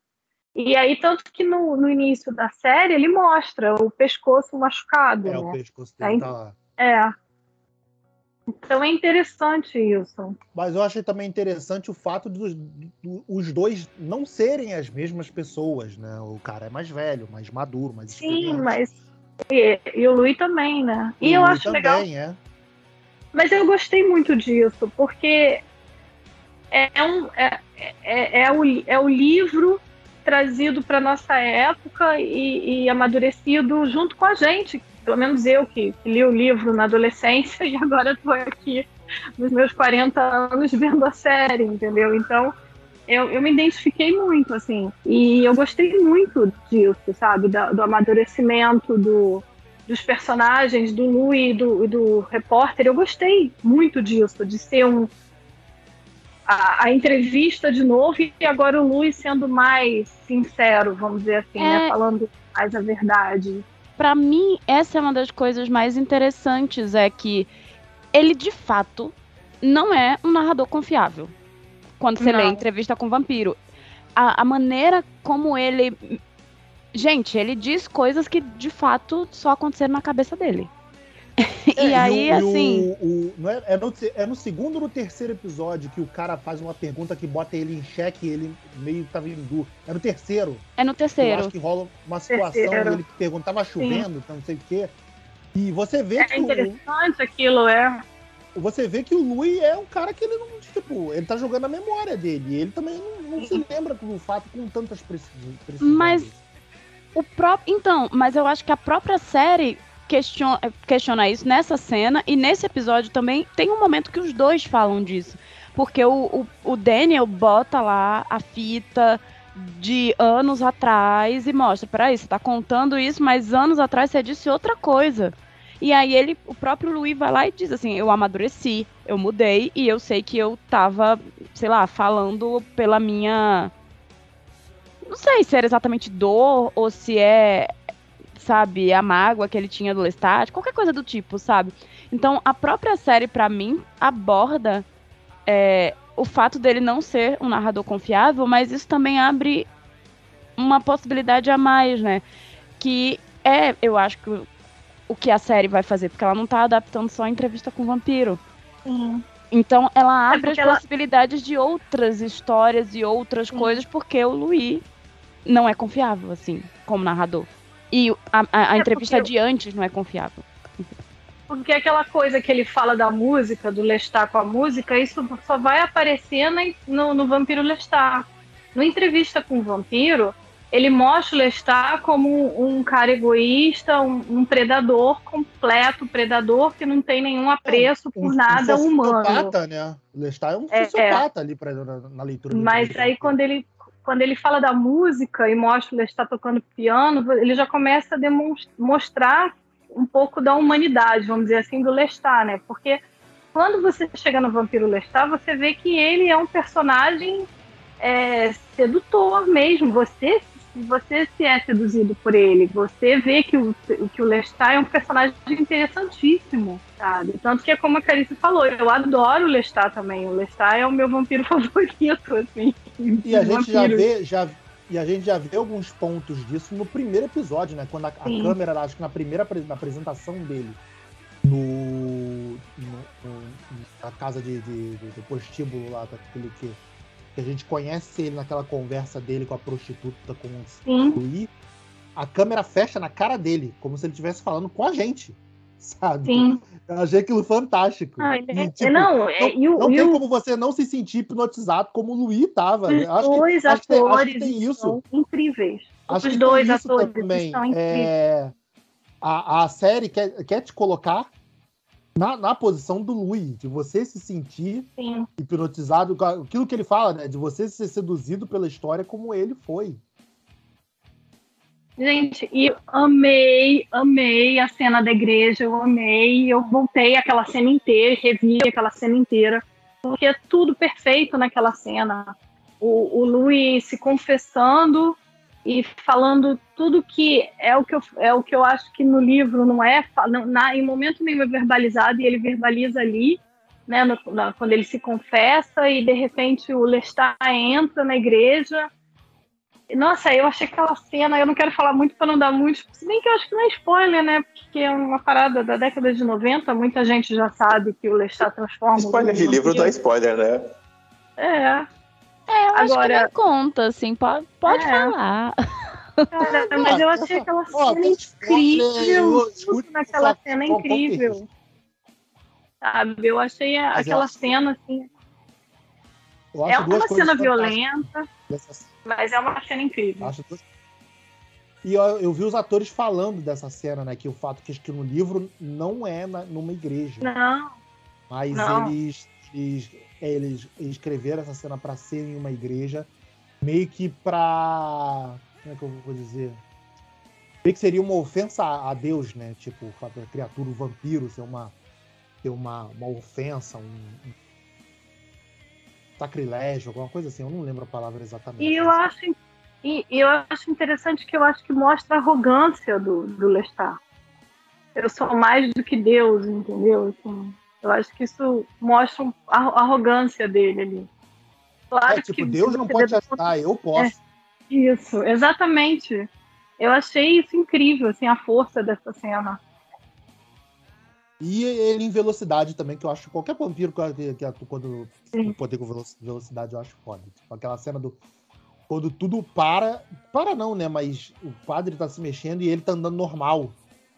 E aí, tanto que no, no início da série ele mostra o pescoço machucado. É, né? o pescoço dele aí, tá. É. Então é interessante isso. Mas eu achei também interessante o fato dos os dois não serem as mesmas pessoas, né? O cara é mais velho, mais maduro, mais Sim, mas. E, e, o Luiz também, né? E, e eu acho também, legal. É. Mas eu gostei muito disso, porque é, um, é, é, é, o, é o livro trazido para nossa época e, e, amadurecido junto com a gente. Pelo menos eu que, que li o livro na adolescência [LAUGHS] e agora estou aqui nos meus 40 anos vendo a série, entendeu? Então eu, eu me identifiquei muito, assim. E eu gostei muito disso, sabe? Do, do amadurecimento, do, dos personagens, do Lu e do, do repórter. Eu gostei muito disso, de ser um, a, a, entrevista de novo e agora o Luiz sendo mais sincero, vamos dizer assim, né? é... né? Falando mais a verdade. Para mim, essa é uma das coisas mais interessantes, é que ele de fato não é um narrador confiável. Quando você não. lê entrevista com o vampiro. A, a maneira como ele. Gente, ele diz coisas que de fato só aconteceram na cabeça dele. [LAUGHS] É, e aí, e o, assim. O, o, não é, é, no, é no segundo ou no terceiro episódio que o cara faz uma pergunta que bota ele em xeque e ele meio tá vindo. É no terceiro. É no terceiro. Eu acho que rola uma situação terceiro. ele pergunta, tava chovendo, então não sei o quê. E você vê é que. É interessante o, aquilo, é. Você vê que o Lui é um cara que ele não. Tipo, ele tá jogando a memória dele. Ele também não, não se lembra do fato com tantas precisões. Mas. O próprio. Então, mas eu acho que a própria série questiona, questiona isso nessa cena e nesse episódio também tem um momento que os dois falam disso. Porque o, o, o Daniel bota lá a fita de anos atrás e mostra, peraí, você tá contando isso, mas anos atrás você disse outra coisa. E aí ele, o próprio Luiz vai lá e diz assim, eu amadureci, eu mudei e eu sei que eu tava, sei lá, falando pela minha não sei se era exatamente dor ou se é sabe, a mágoa que ele tinha do Lestat, qualquer coisa do tipo, sabe? Então, a própria série, para mim, aborda é, o fato dele não ser um narrador confiável, mas isso também abre uma possibilidade a mais, né? Que é, eu acho que o, que a série vai fazer, porque ela não tá adaptando só a entrevista com o vampiro. Uhum. Então ela é abre é as ela... possibilidades de outras histórias e outras uhum. coisas, porque o Luiz não é confiável, assim, como narrador. E a, a, a é entrevista porque... de antes não é confiável. Porque aquela coisa que ele fala da música, do Lestat com a música, isso só vai aparecer no, no Vampiro Lestat. No entrevista com o Vampiro, ele mostra o Lestat como um cara egoísta, um, um, predador completo, predador que não tem nenhum apreço é, um, por nada um humano. Né? O Lestat é um é, sociopata é. ali pra, na, na leitura. Mas aí quando ele quando ele fala da música e mostra ele está tocando piano, ele já começa a demonstrar um pouco da humanidade, vamos dizer assim, do Lestat, né? Porque quando você chega no Vampiro Lestat, você vê que ele é um personagem é, sedutor mesmo. Você você se é seduzido por ele, você vê que o, que o Lestat é um personagem interessantíssimo, sabe? Tanto que é como a Carice falou, eu adoro o Lestat também. O Lestat é o meu vampiro [LAUGHS] favorito, assim. E a gente já vê, já, e a gente já vê alguns pontos disso no primeiro episódio, né? Quando a, a câmera, acho que na primeira na apresentação dele no, no, no na casa de, de, de, do prostíbulo lá, daquele que que a gente conhece ele naquela conversa dele com a prostituta, com o Luí, a câmera fecha na cara dele, como se ele estivesse falando com a gente, [LAUGHS] sabe? Sim. Eu achei aquilo fantástico. Ah, e, tipo, não, é, não, não tem como você não se sentir hipnotizado como o Luí estava. Os acho dois que, atores acho que tem, isso. incríveis. Acho Os dois atores também. É, a, a série quer, quer te colocar na, na posição do Louis, de você se sentir Sim. hipnotizado, aquilo que ele fala, né? De você ser seduzido pela história como ele foi. Gente, e amei, amei a cena da igreja, eu amei, eu voltei aquela cena inteira, revi aquela cena inteira, porque é tudo perfeito naquela cena. O, o Louis se confessando e falando tudo que é o que eu, é o que eu acho que no livro não é, na, em momento nenhum é verbalizado e ele verbaliza ali, né, no, na, quando ele se confessa e de repente o Lestat entra na igreja. Nossa, eu achei aquela cena, eu não quero falar muito para não dar muito, se bem que eu acho que não é spoiler, né? Porque é uma parada da década de 90, muita gente já sabe que o Lestat transforma. Spoiler de livro não é spoiler, né? É, é, eu Agora, acho que conta, assim, pode, pode é. falar. Cara, mas eu achei aquela cena incrível, naquela cena incrível. Sabe, eu achei aquela cena, assim... É uma cena violenta, mas é uma cena incrível. E eu, eu, vi os atores falando dessa cena, né? Que o fato que, que no livro não é na, numa igreja. Não. Mas não. Eles, eles eles escreveram essa cena para ser em uma igreja, meio que pra. Como é que eu vou dizer? Meio que seria uma ofensa a Deus, né? Tipo, a criatura, o vampiro ser uma, ser uma, uma ofensa, um, um sacrilégio, alguma coisa assim. Eu não lembro a palavra exatamente. E eu acho, e, eu acho interessante que eu acho que mostra a arrogância do, do Lestat. Eu sou mais do que Deus, entendeu? Assim, eu acho que isso mostra a arrogância dele ali. Claro é, tipo, que Deus não pode ajudar, eu posso. É, isso, exatamente. Eu achei isso incrível, assim, a força dessa cena. E ele em velocidade também, que eu acho qualquer vampiro que, que atua quando Sim. poder com velocidade, eu acho foda. Tipo, aquela cena do. Quando tudo para. Para não, né? Mas o padre tá se mexendo e ele tá andando normal.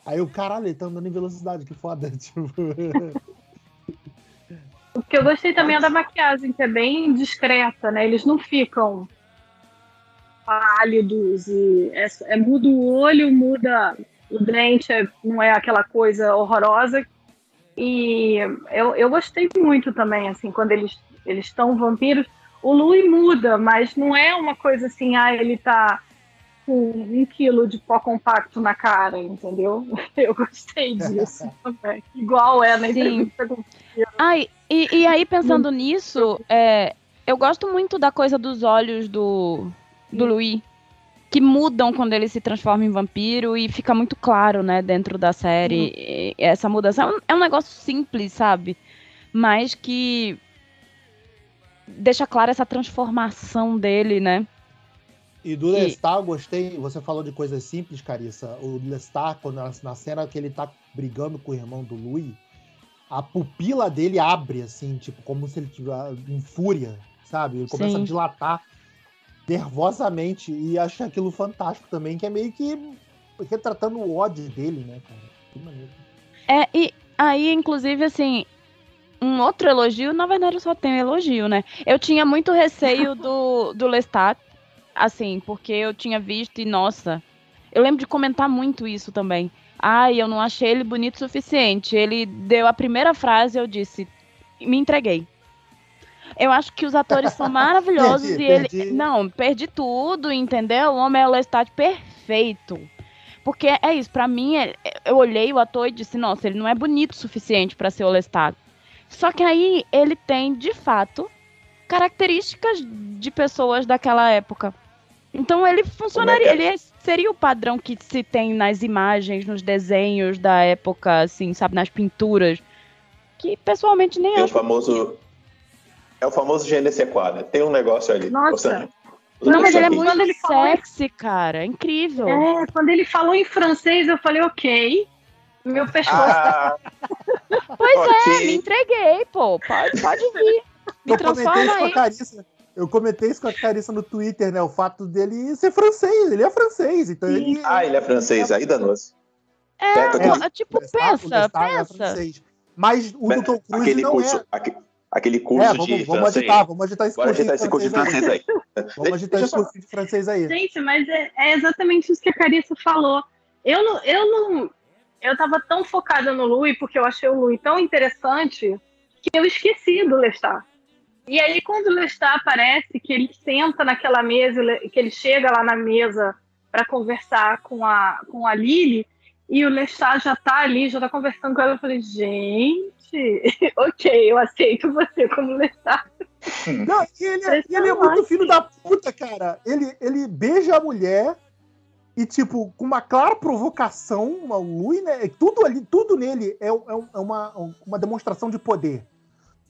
Aí o caralho, ele tá andando em velocidade, que foda. [LAUGHS] Tipo. O que eu gostei também é da maquiagem, que é bem discreta, né? Eles não ficam pálidos e é, é muda o olho, muda o dente, é, não é aquela coisa horrorosa. E eu, eu gostei muito também, assim, quando eles eles estão vampiros. O Louis muda, mas não é uma coisa assim, ah, ele tá com um quilo de pó compacto na cara, entendeu? [LAUGHS] Eu gostei disso [LAUGHS] também. Igual é na entrevista com Ai, e, e aí, pensando nisso, é, eu gosto muito da coisa dos olhos do, do Louis, que mudam quando ele se transforma em vampiro e fica muito claro, né, dentro da série. Uhum. Essa mudança é um, é um negócio simples, sabe? Mas que deixa clara essa transformação dele, né? E do Lestat, eu gostei. Você falou de coisas simples, Carissa. O Lestat, quando, na cena que ele tá brigando com o irmão do Louis, a pupila dele abre, assim, tipo, como se ele tivesse em fúria, sabe? Ele começa Sim. a dilatar nervosamente. E acho aquilo fantástico também, que é meio que retratando o ódio dele, né, cara? Que maneiro. É, e aí, inclusive, assim, um outro elogio, na verdade eu só tenho elogio, né? Eu tinha muito receio [LAUGHS] do, do Lestat assim, porque eu tinha visto e, nossa, eu lembro de comentar muito isso também. Ai, eu não achei ele bonito o suficiente. Ele deu a primeira frase eu disse, me entreguei. Eu acho que os atores são [LAUGHS] maravilhosos perdi, e ele. Perdi. Não, perdi tudo, entendeu? O homem é o Lestat perfeito. Porque é isso, para mim, é, eu olhei o ator e disse, nossa, ele não é bonito o suficiente para ser o Lestat. Só que aí ele tem, de fato, características de pessoas daquela época. Então ele funcionaria, é? ele é, seria o padrão que se tem nas imagens, nos desenhos da época, assim, sabe, nas pinturas. Que pessoalmente nem é. O famoso. É o famoso GNC quadra. Tem um negócio ali. Nossa. Não, mas ele é muito ele sexy, cara. Incrível. É, quando ele falou em francês, eu falei, ok. Meu pescoço. Ah, [LAUGHS] pois okay. é, me entreguei, pô. Pode, pode vir. [LAUGHS] Me transforma aí. Eu comentei isso com a Carissa no Twitter, né? O fato dele ser francês, ele é francês, então ele... Ah, ele é francês, aí danou-se. É, é, tipo, pensa, pensa. É Mas o Dr. Cruz aquele não curso, é... Aquele, aquele curso é, vamos, de vamos francês. Agitar, vamos agitar esse Bora agitar esse curso de francês aí. vamos agitar esse curso de francês aí. Gente, mas é, é, exatamente isso que a Carissa falou. Eu não... Eu não eu tava tão focada no Louis, porque eu achei o Louis tão interessante, que eu esqueci do Lestat. E aí, quando o Lestat aparece, que ele senta naquela mesa, que ele chega lá na mesa para conversar com a, com a Lily, e o Lestat já tá ali, já tá conversando com ela, eu falei, gente, [LAUGHS] ok, eu aceito você como Lestat. Não, ele, é, ele é muito filho da puta, cara. Ele, ele beija a mulher e, tipo, com uma clara provocação, uma luz, né? Tudo ali, tudo nele é, é, é uma, uma demonstração de poder.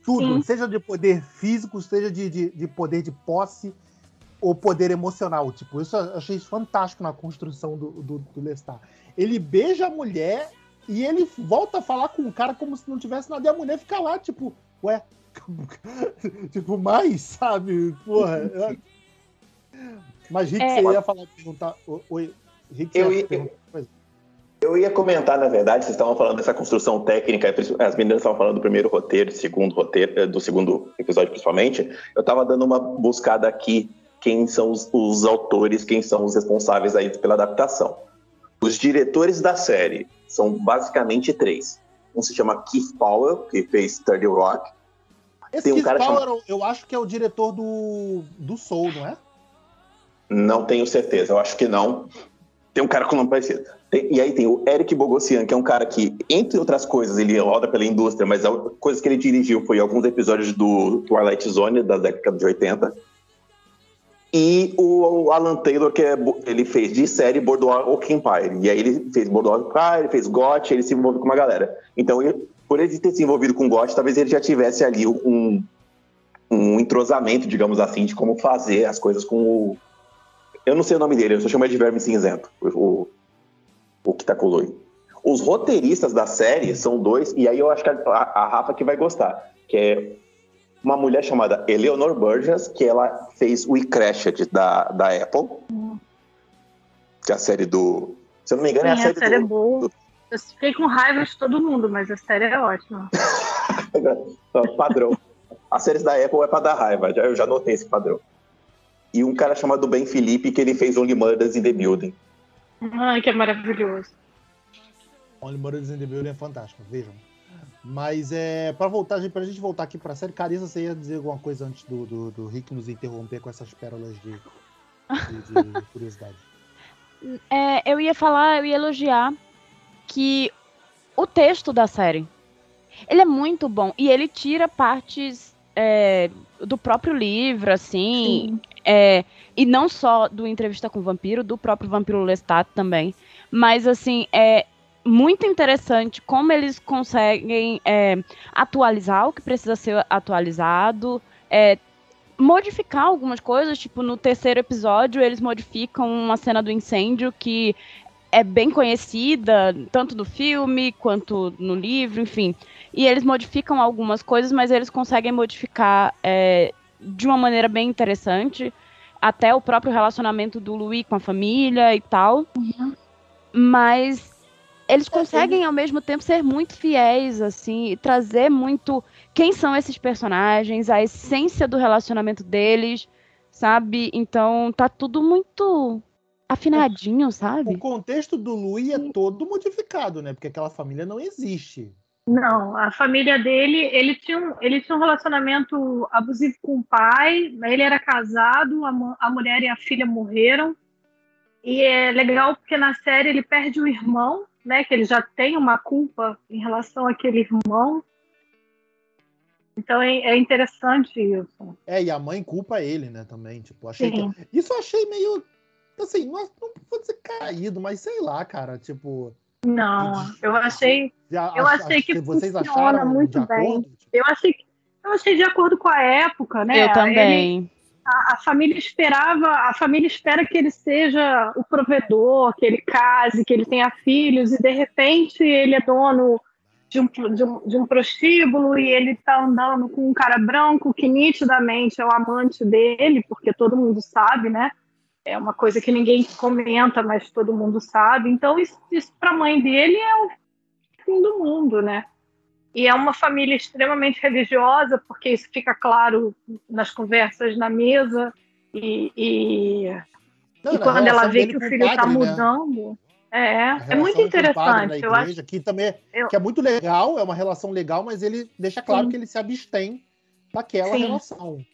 Tudo, Sim. seja de poder físico, seja de, de, de, poder de posse ou poder emocional. Tipo, isso eu achei fantástico na construção do, do, do Lestat. Ele beija a mulher e ele volta a falar com o cara como se não tivesse nada. E a mulher fica lá, tipo, ué, [LAUGHS] tipo, mais, sabe? Porra. [LAUGHS] Mas, Rick, é, você ia falar, perguntar. Oi, Rick, eu ia, perguntar eu ia comentar, na verdade, vocês estavam falando dessa construção técnica, as meninas estavam falando do primeiro roteiro, do segundo roteiro, eh, do segundo episódio principalmente. Eu estava dando uma buscada aqui quem são os, os, autores, quem são os responsáveis aí pela adaptação. Os diretores da série são basicamente três. Um se chama Keith Powell, que fez 30 Rock. Esse Tem um Keith cara Powell, eu acho que é o diretor do, do Soul, não é? Não tenho certeza, eu acho que não. Tem um cara com nome parecido. E aí tem o Eric Bogossian, que é um cara que, entre outras coisas, ele roda pela indústria, mas a coisa que ele dirigiu foi alguns episódios do Twilight Zone da década de 80. E o Alan Taylor, que é, ele fez de série Boardwalk Empire. E aí ele fez Boardwalk Empire, fez GOT, ele se envolveu com uma galera. Então, ele, por ele ter se envolvido com GOT, talvez ele já tivesse ali um, um entrosamento, digamos assim, de como fazer as coisas com o, eu não sei o nome dele, eu só chamo ele de Verme Cinzento, o, o que tá. Os roteiristas da série são dois, e aí eu acho que a, a, Rafa que vai gostar, que é uma mulher chamada Eleanor Burgess, que ela fez o Crashed da, da Apple, que é a série do... Se eu não me engano, Sim, é a série, a série do, é boa. Do... Eu fiquei com raiva de todo mundo, mas a série é ótima. [LAUGHS] padrão. As séries da Apple é pra dar raiva, eu já notei esse padrão e um cara chamado Ben Felipe, que ele fez Only Murders in the Building. Ai, que é maravilhoso. Only Murders in the Building é fantástico, vejam. Mas é para voltar, pra gente voltar aqui pra série, Carissa, você ia dizer alguma coisa antes do, do, do Rick nos interromper com essas pérolas de, de, de [LAUGHS] curiosidade? É, eu ia falar, eu ia elogiar que o texto da série, ele é muito bom e ele tira partes é, do próprio livro, assim, é, e não só do Entrevista com o Vampiro, do próprio Vampiro Lestat também, mas assim, é muito interessante como eles conseguem é, atualizar o que precisa ser atualizado, é, modificar algumas coisas, tipo no terceiro episódio eles modificam uma cena do incêndio que é bem conhecida, tanto do filme quanto no livro, enfim. E eles modificam algumas coisas, mas eles conseguem modificar é, de uma maneira bem interessante. Até o próprio relacionamento do Louis com a família e tal. Uhum. Mas eles conseguem, ao mesmo tempo, ser muito fiéis, assim, e trazer muito quem são esses personagens, a essência do relacionamento deles, sabe? Então tá tudo muito afinadinho, sabe? O contexto do Louis é todo modificado, né? Porque aquela família não existe. Não, a família dele, ele tinha um, ele tinha um relacionamento abusivo com o pai, ele era casado, a, a mulher e a filha morreram. E é legal porque na série ele perde o irmão, né? Que ele já tem uma culpa em relação àquele irmão. Então é, é interessante isso. É, e a mãe culpa ele, né, também. Tipo, achei que... Isso eu achei meio assim, não, não vou dizer caído, mas sei lá, cara, tipo. Não, eu achei. Já, eu achei que vocês funciona muito bem. Tipo? Eu achei eu achei de acordo com a época, né? Eu também. Ele, a, a, família esperava, a família espera que ele seja o provedor, que ele case, que ele tenha filhos, e de repente ele é dono de um, de um, de um prostíbulo e ele tá andando com um cara branco que nitidamente é o amante dele, porque todo mundo sabe, né? É uma coisa que ninguém comenta, mas todo mundo sabe. Então, isso, isso para a mãe dele é o fim do mundo, né? E é uma família extremamente religiosa, porque isso fica claro nas conversas na mesa. E, e, não, e quando ela vê que o filho está né? mudando. É, é muito interessante. Igreja, eu acho que também é, eu... que é muito legal, é uma relação legal, mas ele deixa claro Sim. que ele se abstém daquela Sim. relação.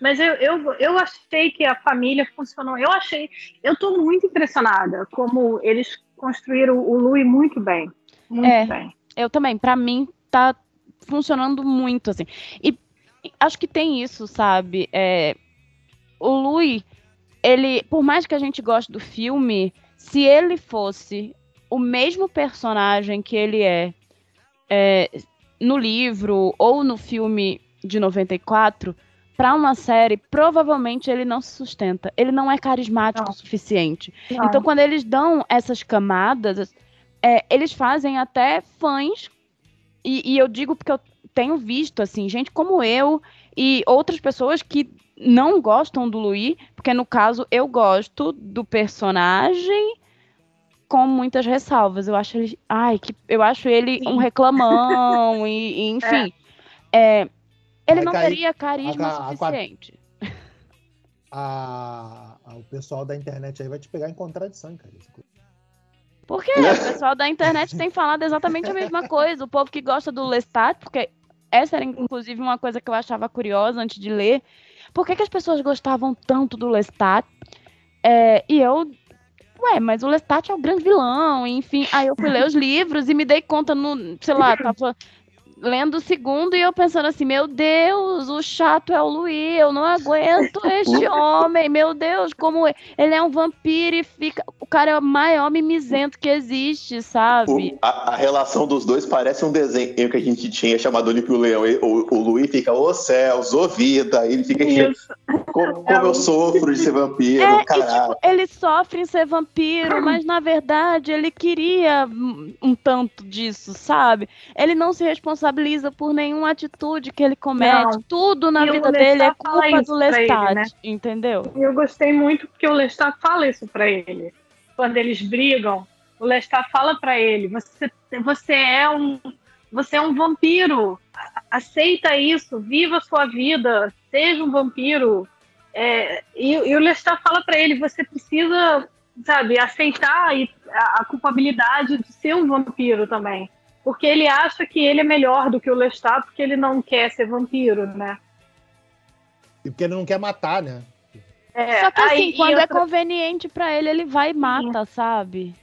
Mas eu, eu, eu achei que a família funcionou. Eu achei. Eu estou muito impressionada como eles construíram o Louis muito bem. Muito é, bem. Eu também. Para mim, tá funcionando muito, assim. E acho que tem isso, sabe? É, o Louis, ele, por mais que a gente goste do filme, se ele fosse o mesmo personagem que ele é, é no livro ou no filme de 94, para uma série, provavelmente ele não se sustenta. Ele não é carismático não. o suficiente. Não. Então, quando eles dão essas camadas, é, eles fazem até fãs. E, e eu digo porque eu tenho visto, assim, gente como eu e outras pessoas que não gostam do Louis, porque no caso eu gosto do personagem com muitas ressalvas. Eu acho ele, ai, que eu acho ele Sim. um reclamão [LAUGHS] e, e enfim, é. É, ele não teria carisma a, a, suficiente. A, o pessoal da internet aí vai te pegar em contradição, cara. Por quê? O pessoal da internet tem falado exatamente a mesma coisa. O povo que gosta do Lestat, porque essa era inclusive uma coisa que eu achava curiosa antes de ler. Por que, que as pessoas gostavam tanto do Lestat? É, e eu ué, mas o Lestat é o grande vilão, enfim. Aí eu fui ler os livros e me dei conta no, sei lá, tava lendo o segundo e eu pensando assim, meu Deus, o chato é o Luí, eu não aguento [LAUGHS] este homem, meu Deus, como ele é um vampiro e fica. O cara é o maior mimizento que existe, sabe? O, a, a, relação dos dois parece um desenho que a gente tinha chamado Olímpio Leão. O, o Luí fica, ô céus, ô vida, ele fica como, como eu sofro de ser vampiro, é, tipo, ele sofre em ser vampiro, mas na verdade ele queria um tanto disso, sabe? Ele não se responsabiliza responsabiliza por nenhuma atitude que ele comete. Não. Tudo na e vida dele é culpa do Lestat, ele, né? entendeu? Eu gostei muito porque o Lestat fala isso para ele. Quando eles brigam, o Lestat fala para ele: você, você é um você é um vampiro. Aceita isso, viva a sua vida, seja um vampiro. É, e, e, o Lestat fala para ele: você precisa, sabe, aceitar a, a culpabilidade de ser um vampiro também porque ele acha que ele é melhor do que o Lestat porque ele não quer ser vampiro, né? E porque ele não quer matar, né? É, Só que assim, aí, quando é outra... é conveniente para ele, ele vai e mata, Sim. sabe?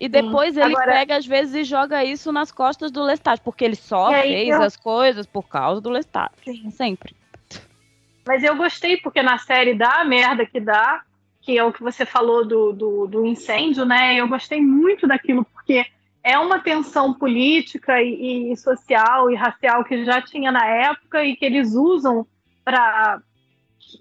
E depois Sim. ele Agora... pega, às vezes, e joga isso nas costas do Lestat, porque ele só fez eu... as coisas por causa do Lestat. Sim. Sempre. Mas eu gostei, porque na série dá a merda que dá, que é o que você falou do, do, do incêndio, né? Eu gostei muito daquilo, porque é uma tensão política e, e, social e racial que já tinha na época e que eles usam para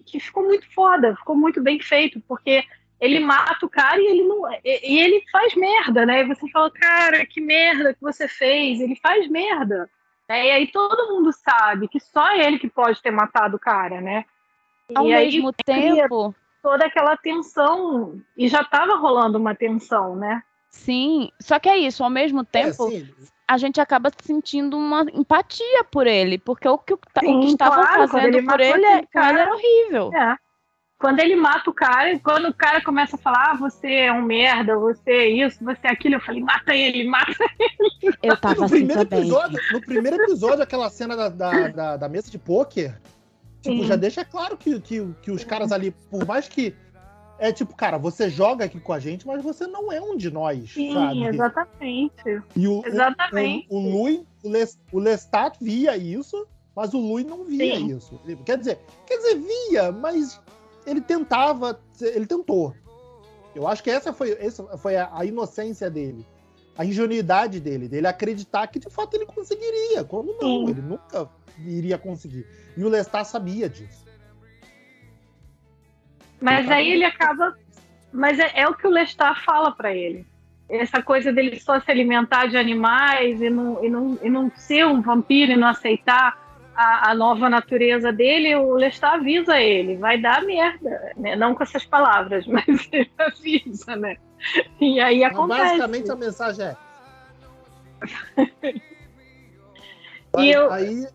que ficou muito foda, ficou muito bem feito, porque ele mata o cara e ele não e, e ele faz merda, né? E você fala, cara, que merda que você fez? Ele faz merda. Né? E aí todo mundo sabe que só ele que pode ter matado o cara, né? Ao e mesmo aí, tempo, toda aquela tensão e já estava rolando uma tensão, né? Sim, só que é isso, ao mesmo é, tempo, é, a gente acaba sentindo uma empatia por ele, porque o que, sim, o que estavam claro, fazendo por ele, é, cara, ele era horrível. É. Quando ele mata o cara, quando o cara começa a falar, ah, você é um merda, você é isso, você é aquilo, eu falei, mata ele, mata [LAUGHS] ele. Eu tava no assim primeiro também. Episódio, no primeiro episódio, aquela cena da, da, da, da mesa de pôquer, tipo, já deixa claro que, que, que os caras ali, por mais que é tipo, cara, você joga aqui com a gente, mas você não é um de nós, Sim, sabe? exatamente. E o, exatamente. O, o, o Lui, o, Les, o Lestat via isso, mas o Lui não via Sim. isso. Quer dizer, quer dizer, via, mas ele tentava, ele tentou. Eu acho que essa foi, essa foi a, a inocência dele. A ingenuidade dele, dele acreditar que de fato ele conseguiria. Quando não, Sim. ele nunca iria conseguir. E o Lestat sabia disso. Mas aí ele acaba. Mas é, é o que o Lestat fala para ele. Essa coisa dele só se alimentar de animais e não, e não, e não ser um vampiro e não aceitar a, a nova natureza dele, o Lestat avisa ele, vai dar merda. Né? Não com essas palavras, [LAUGHS] mas ele avisa, né? E aí acontece. Mas basicamente a mensagem é. [LAUGHS] e eu, aí.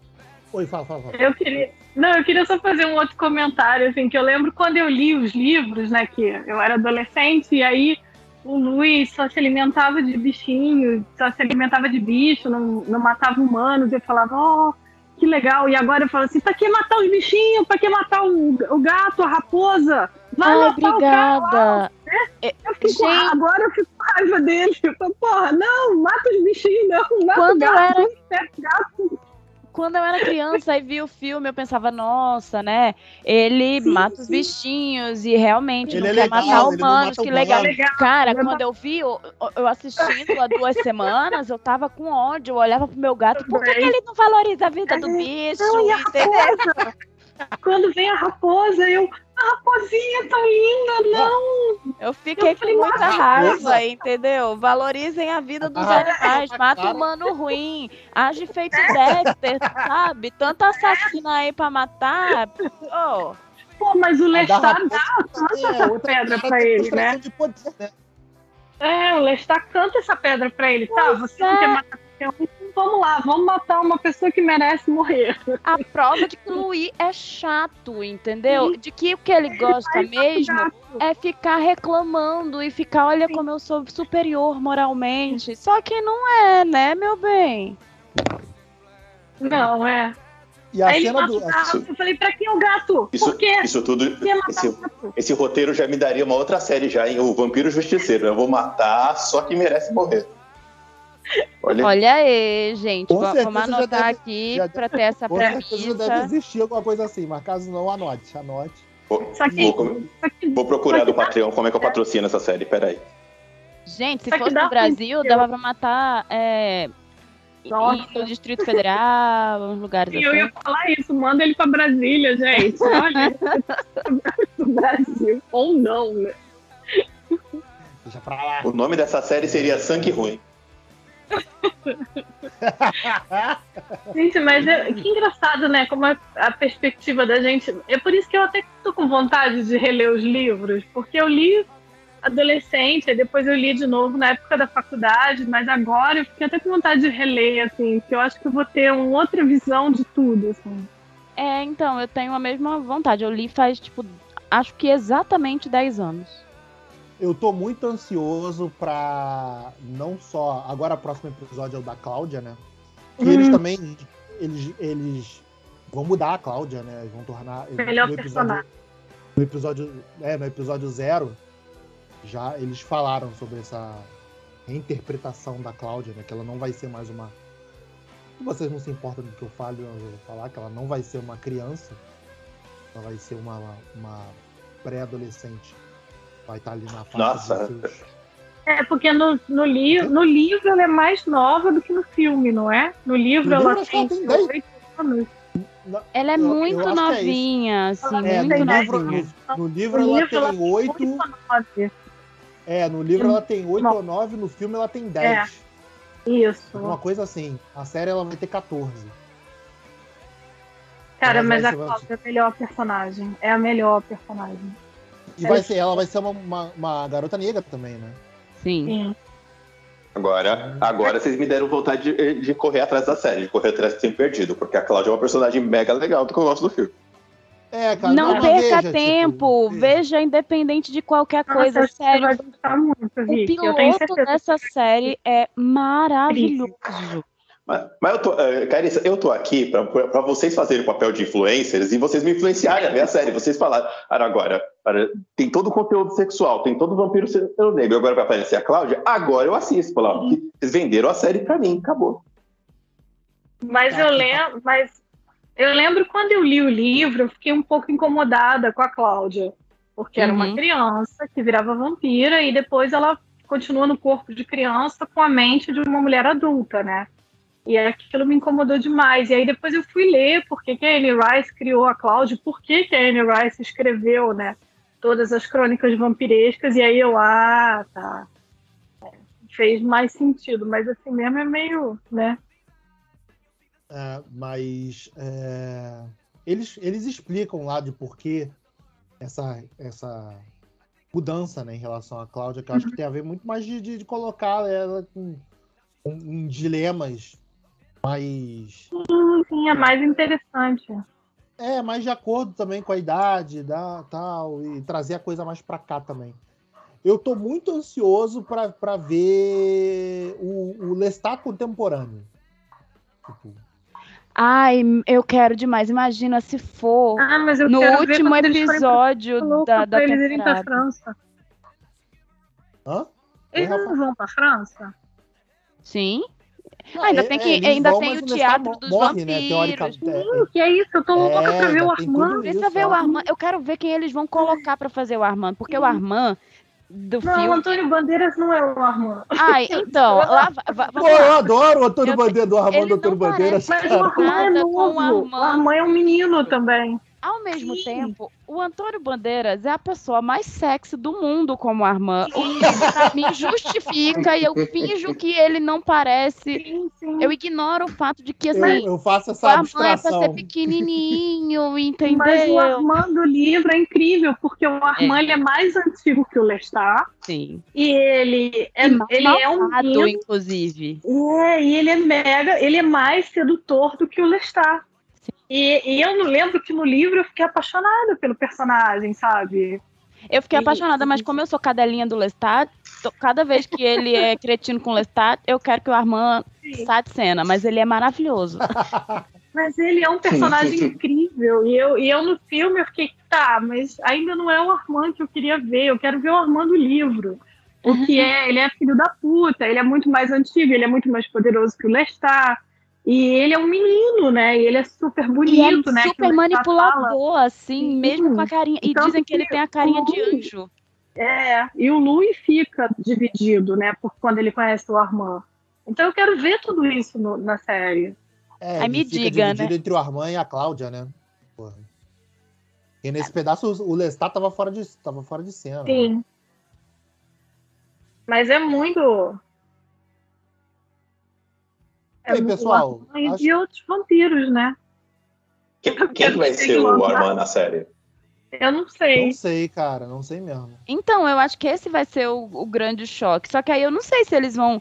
Oi, fala, fala, fala. Eu queria, não, eu queria só fazer um outro comentário, assim, que eu lembro quando eu li os livros, né, que eu era adolescente, e aí o Luiz só se alimentava de bichinhos, só se alimentava de bicho, não, não matava humanos, eu falava, oh, que legal, e agora eu falo assim, pra que matar os bichinhos, pra que matar o, o gato, a raposa? Vai ah, matar obrigada. o cara né? É, eu fico, Gente... agora eu fico com raiva dele, eu falo, porra, não, mata os bichinhos, não, mata quando [LAUGHS] o gato, era... gato quando eu era criança e vi o filme, eu pensava, nossa, né? Ele sim, mata sim. os bichinhos e realmente ele não é quer legal, matar humanos, que legal. legal. Cara, quando eu vi, eu, eu assistindo há duas semanas, eu tava com ódio, eu olhava pro meu gato, por que, que ele não valoriza a vida do bicho? Não, entendeu? Quando vem a raposa, eu. A raposinha tá linda, não! Eu fiquei eu com muita raiva, entendeu? Valorizem a vida dos ah, animais, mata o humano ruim, age feito Dexter, sabe? Tanto assassino aí pra matar. Oh. Pô, mas o Lestat dá, canta essa pedra pra ele, né? né? É, o Lestat canta essa pedra pra ele, tá? Você não quer matar qualquer um, vamos lá, vamos matar uma pessoa que merece morrer. A prova de que o Louis é chato, entendeu? Sim. De que o que ele gosta ele mesmo é ficar reclamando e ficar, olha Sim. como eu sou superior moralmente. Só que não é, né, meu bem? Não, é. E a Aí cena do. Gato. Eu falei, pra que o gato? Isso, Por quê? Isso tudo. Esse, esse, roteiro já me daria uma outra série já, hein? O Vampiro Justiceiro. Eu vou matar só que merece morrer. Olha, Olha aí, gente. Com Vamos anotar deve, aqui para ter essa com premissa. Já deve existir alguma coisa assim, mas caso não, anote. Anote. Vou, vou, vou procurar do Patreon como é que eu patrocino essa série. Peraí. Gente, se fosse no Brasil, dava pra matar é, no Distrito Federal, uns lugares assim. Eu ia falar isso, manda ele pra Brasília, gente. Olha, [LAUGHS] Brasil. Ou não, né? Deixa pra lá. O nome dessa série seria Sangue Ruim. [LAUGHS] gente, mas é, que engraçado, né? Como a, a, perspectiva da gente. É por isso que eu até tô com vontade de reler os livros, porque eu li adolescente, e depois eu li de novo na época da faculdade, mas agora eu fiquei até com vontade de reler, assim, porque eu acho que eu vou ter uma outra visão de tudo, assim. É, então, eu tenho a mesma vontade. Eu li faz, tipo, acho que exatamente 10 anos eu tô muito ansioso pra não só. Agora o próximo episódio é o da Cláudia, né? Que eles uhum. também. Eles, eles vão mudar a Cláudia, né? Eles vão tornar. Melhor no episódio, no episódio. É, no episódio zero, já eles falaram sobre essa reinterpretação da Cláudia, né? Que ela não vai ser mais uma. Vocês não se importam do que eu falo, eu vou falar que ela não vai ser uma criança. Ela vai ser uma, uma pré-adolescente vai estar tá ali na faixa Nossa. Seus... É, porque no, no, li no livro ela é mais nova do que no filme, não é? No livro no ela tem oito anos. Ela é muito eu, é novinha, é assim, é, muito no livro, no, no, livro no ela livro tem oito. É, no livro ela tem oito ou nove, no filme ela tem dez. É. Isso. Uma coisa assim. A série ela vai ter 14. Cara, mas, mas a Cláudia é a melhor personagem. É a melhor personagem. E vai ser, ela vai ser uma, uma, uma garota negra também, né? Sim. Sim. Agora, agora vocês me deram vontade de, de, correr atrás da série, de correr atrás de Tempo Perdido, porque a Cláudia é uma personagem mega legal do que eu gosto do filme. É, cara, não, não perca veja, tipo, tempo, tipo, veja independente de qualquer coisa, Nossa, sério. Vai gostar muito, o piloto dessa série é maravilhoso. Mas, mas eu tô, uh, Carissa, eu tô aqui para vocês fazerem o papel de influencers e vocês me influenciarem a ver a série. Vocês falaram, agora, tem todo o conteúdo sexual, tem todo o vampiro sendo negro, agora vai aparecer a Cláudia, agora eu assisto. Falar, vocês venderam a série para mim, acabou. Mas eu lembro, mas eu lembro quando eu li o livro, eu fiquei um pouco incomodada com a Cláudia, porque uhum. era uma uhum. criança que virava vampira e depois ela continua no corpo de criança com a mente de uma mulher adulta, né? E aquilo me incomodou demais. E aí depois eu fui ler por que, que a Anne Rice criou a Cláudia, por que, que a Anne Rice escreveu, né? Todas as crônicas vampirescas, e aí eu, ah, tá. fez mais sentido, mas assim mesmo é meio, né? É, mas é, eles, eles explicam lá de por que essa, essa mudança né, em relação à Cláudia, que eu acho que tem a ver muito mais de, de, de colocar ela em dilemas mais. Sim, sim, é mais interessante. É, mais de acordo também com a idade, da, tal, e trazer a coisa mais pra cá também. Eu tô muito ansioso para ver o, o Lestat contemporâneo. Tipo... Ai, eu quero demais. Imagina se for ah, no último episódio da, da eles irem pra França. Hã? Eles não vão pra França? Sim. Ah, ainda é, tem que, é, ainda vão, tem o teatro dos morre, vampiros. Né, Sim, que é isso, eu tô louca é, pra ver o Armand. Precisa ver o Armand. Eu quero ver quem eles vão colocar pra fazer o Armand, porque o Armand do não, filme. o Antônio Bandeiras não é o Armand. Ai, [LAUGHS] então, lá, Pô, eu adoro o Antônio Bandeiras, do Armando Antônio Bandeiras. Mas o Armand é novo. O Armand é um menino também. Ao mesmo Sim. tempo, o Antônio Bandeiras é a pessoa mais sexy do mundo como Armand. O que pra mim justifica e eu finjo que ele não parece. Sim, sim. Eu ignoro o fato de que assim, eu, eu faço essa o Armand é pra ser pequenininho, entendeu? Mas o Armand do livro é incrível, porque o Armand é. É mais antigo que o Lestat. Sim. E ele é, e ele é um menino, inclusive. É, e ele é mega, ele é mais sedutor do que o Lestat. E, e, eu não lembro que no livro eu fiquei apaixonada pelo personagem, sabe? Eu fiquei e, apaixonada, mas como eu sou cadelinha do Lestat, cada vez que ele é [LAUGHS] cretino com o Lestat, eu quero que o Armand saia de cena, mas ele é maravilhoso. [LAUGHS] Mas ele é um personagem incrível. E eu, e eu no filme eu fiquei, tá, mas ainda não é o Armand que eu queria ver. Eu quero ver o Armand do livro. O que é, ele é filho da puta, ele é muito mais antigo, ele é muito mais poderoso que o Lestat. E ele é um menino, né? E ele é super bonito, é né? Super manipulador, assim, Sim. mesmo com a carinha. E então, dizem que ele tem a carinha de anjo. É, e o Louis fica dividido, né? Por quando ele conhece o Armand. Então eu quero ver tudo isso no, na série. É, Aí me diga, dividido né? entre o Armand e a Cláudia, né? Porra. E nesse é. pedaço o Lestat tava fora de, tava fora de cena. Sim. Né? Mas é muito é, aí, pessoal. E acho... de outros vampiros, né? Quem, quem vai ser o Armand na série? Eu não sei. Não sei, cara, não sei mesmo. Então, eu acho que esse vai ser o, o grande choque. Só que aí eu não sei se eles vão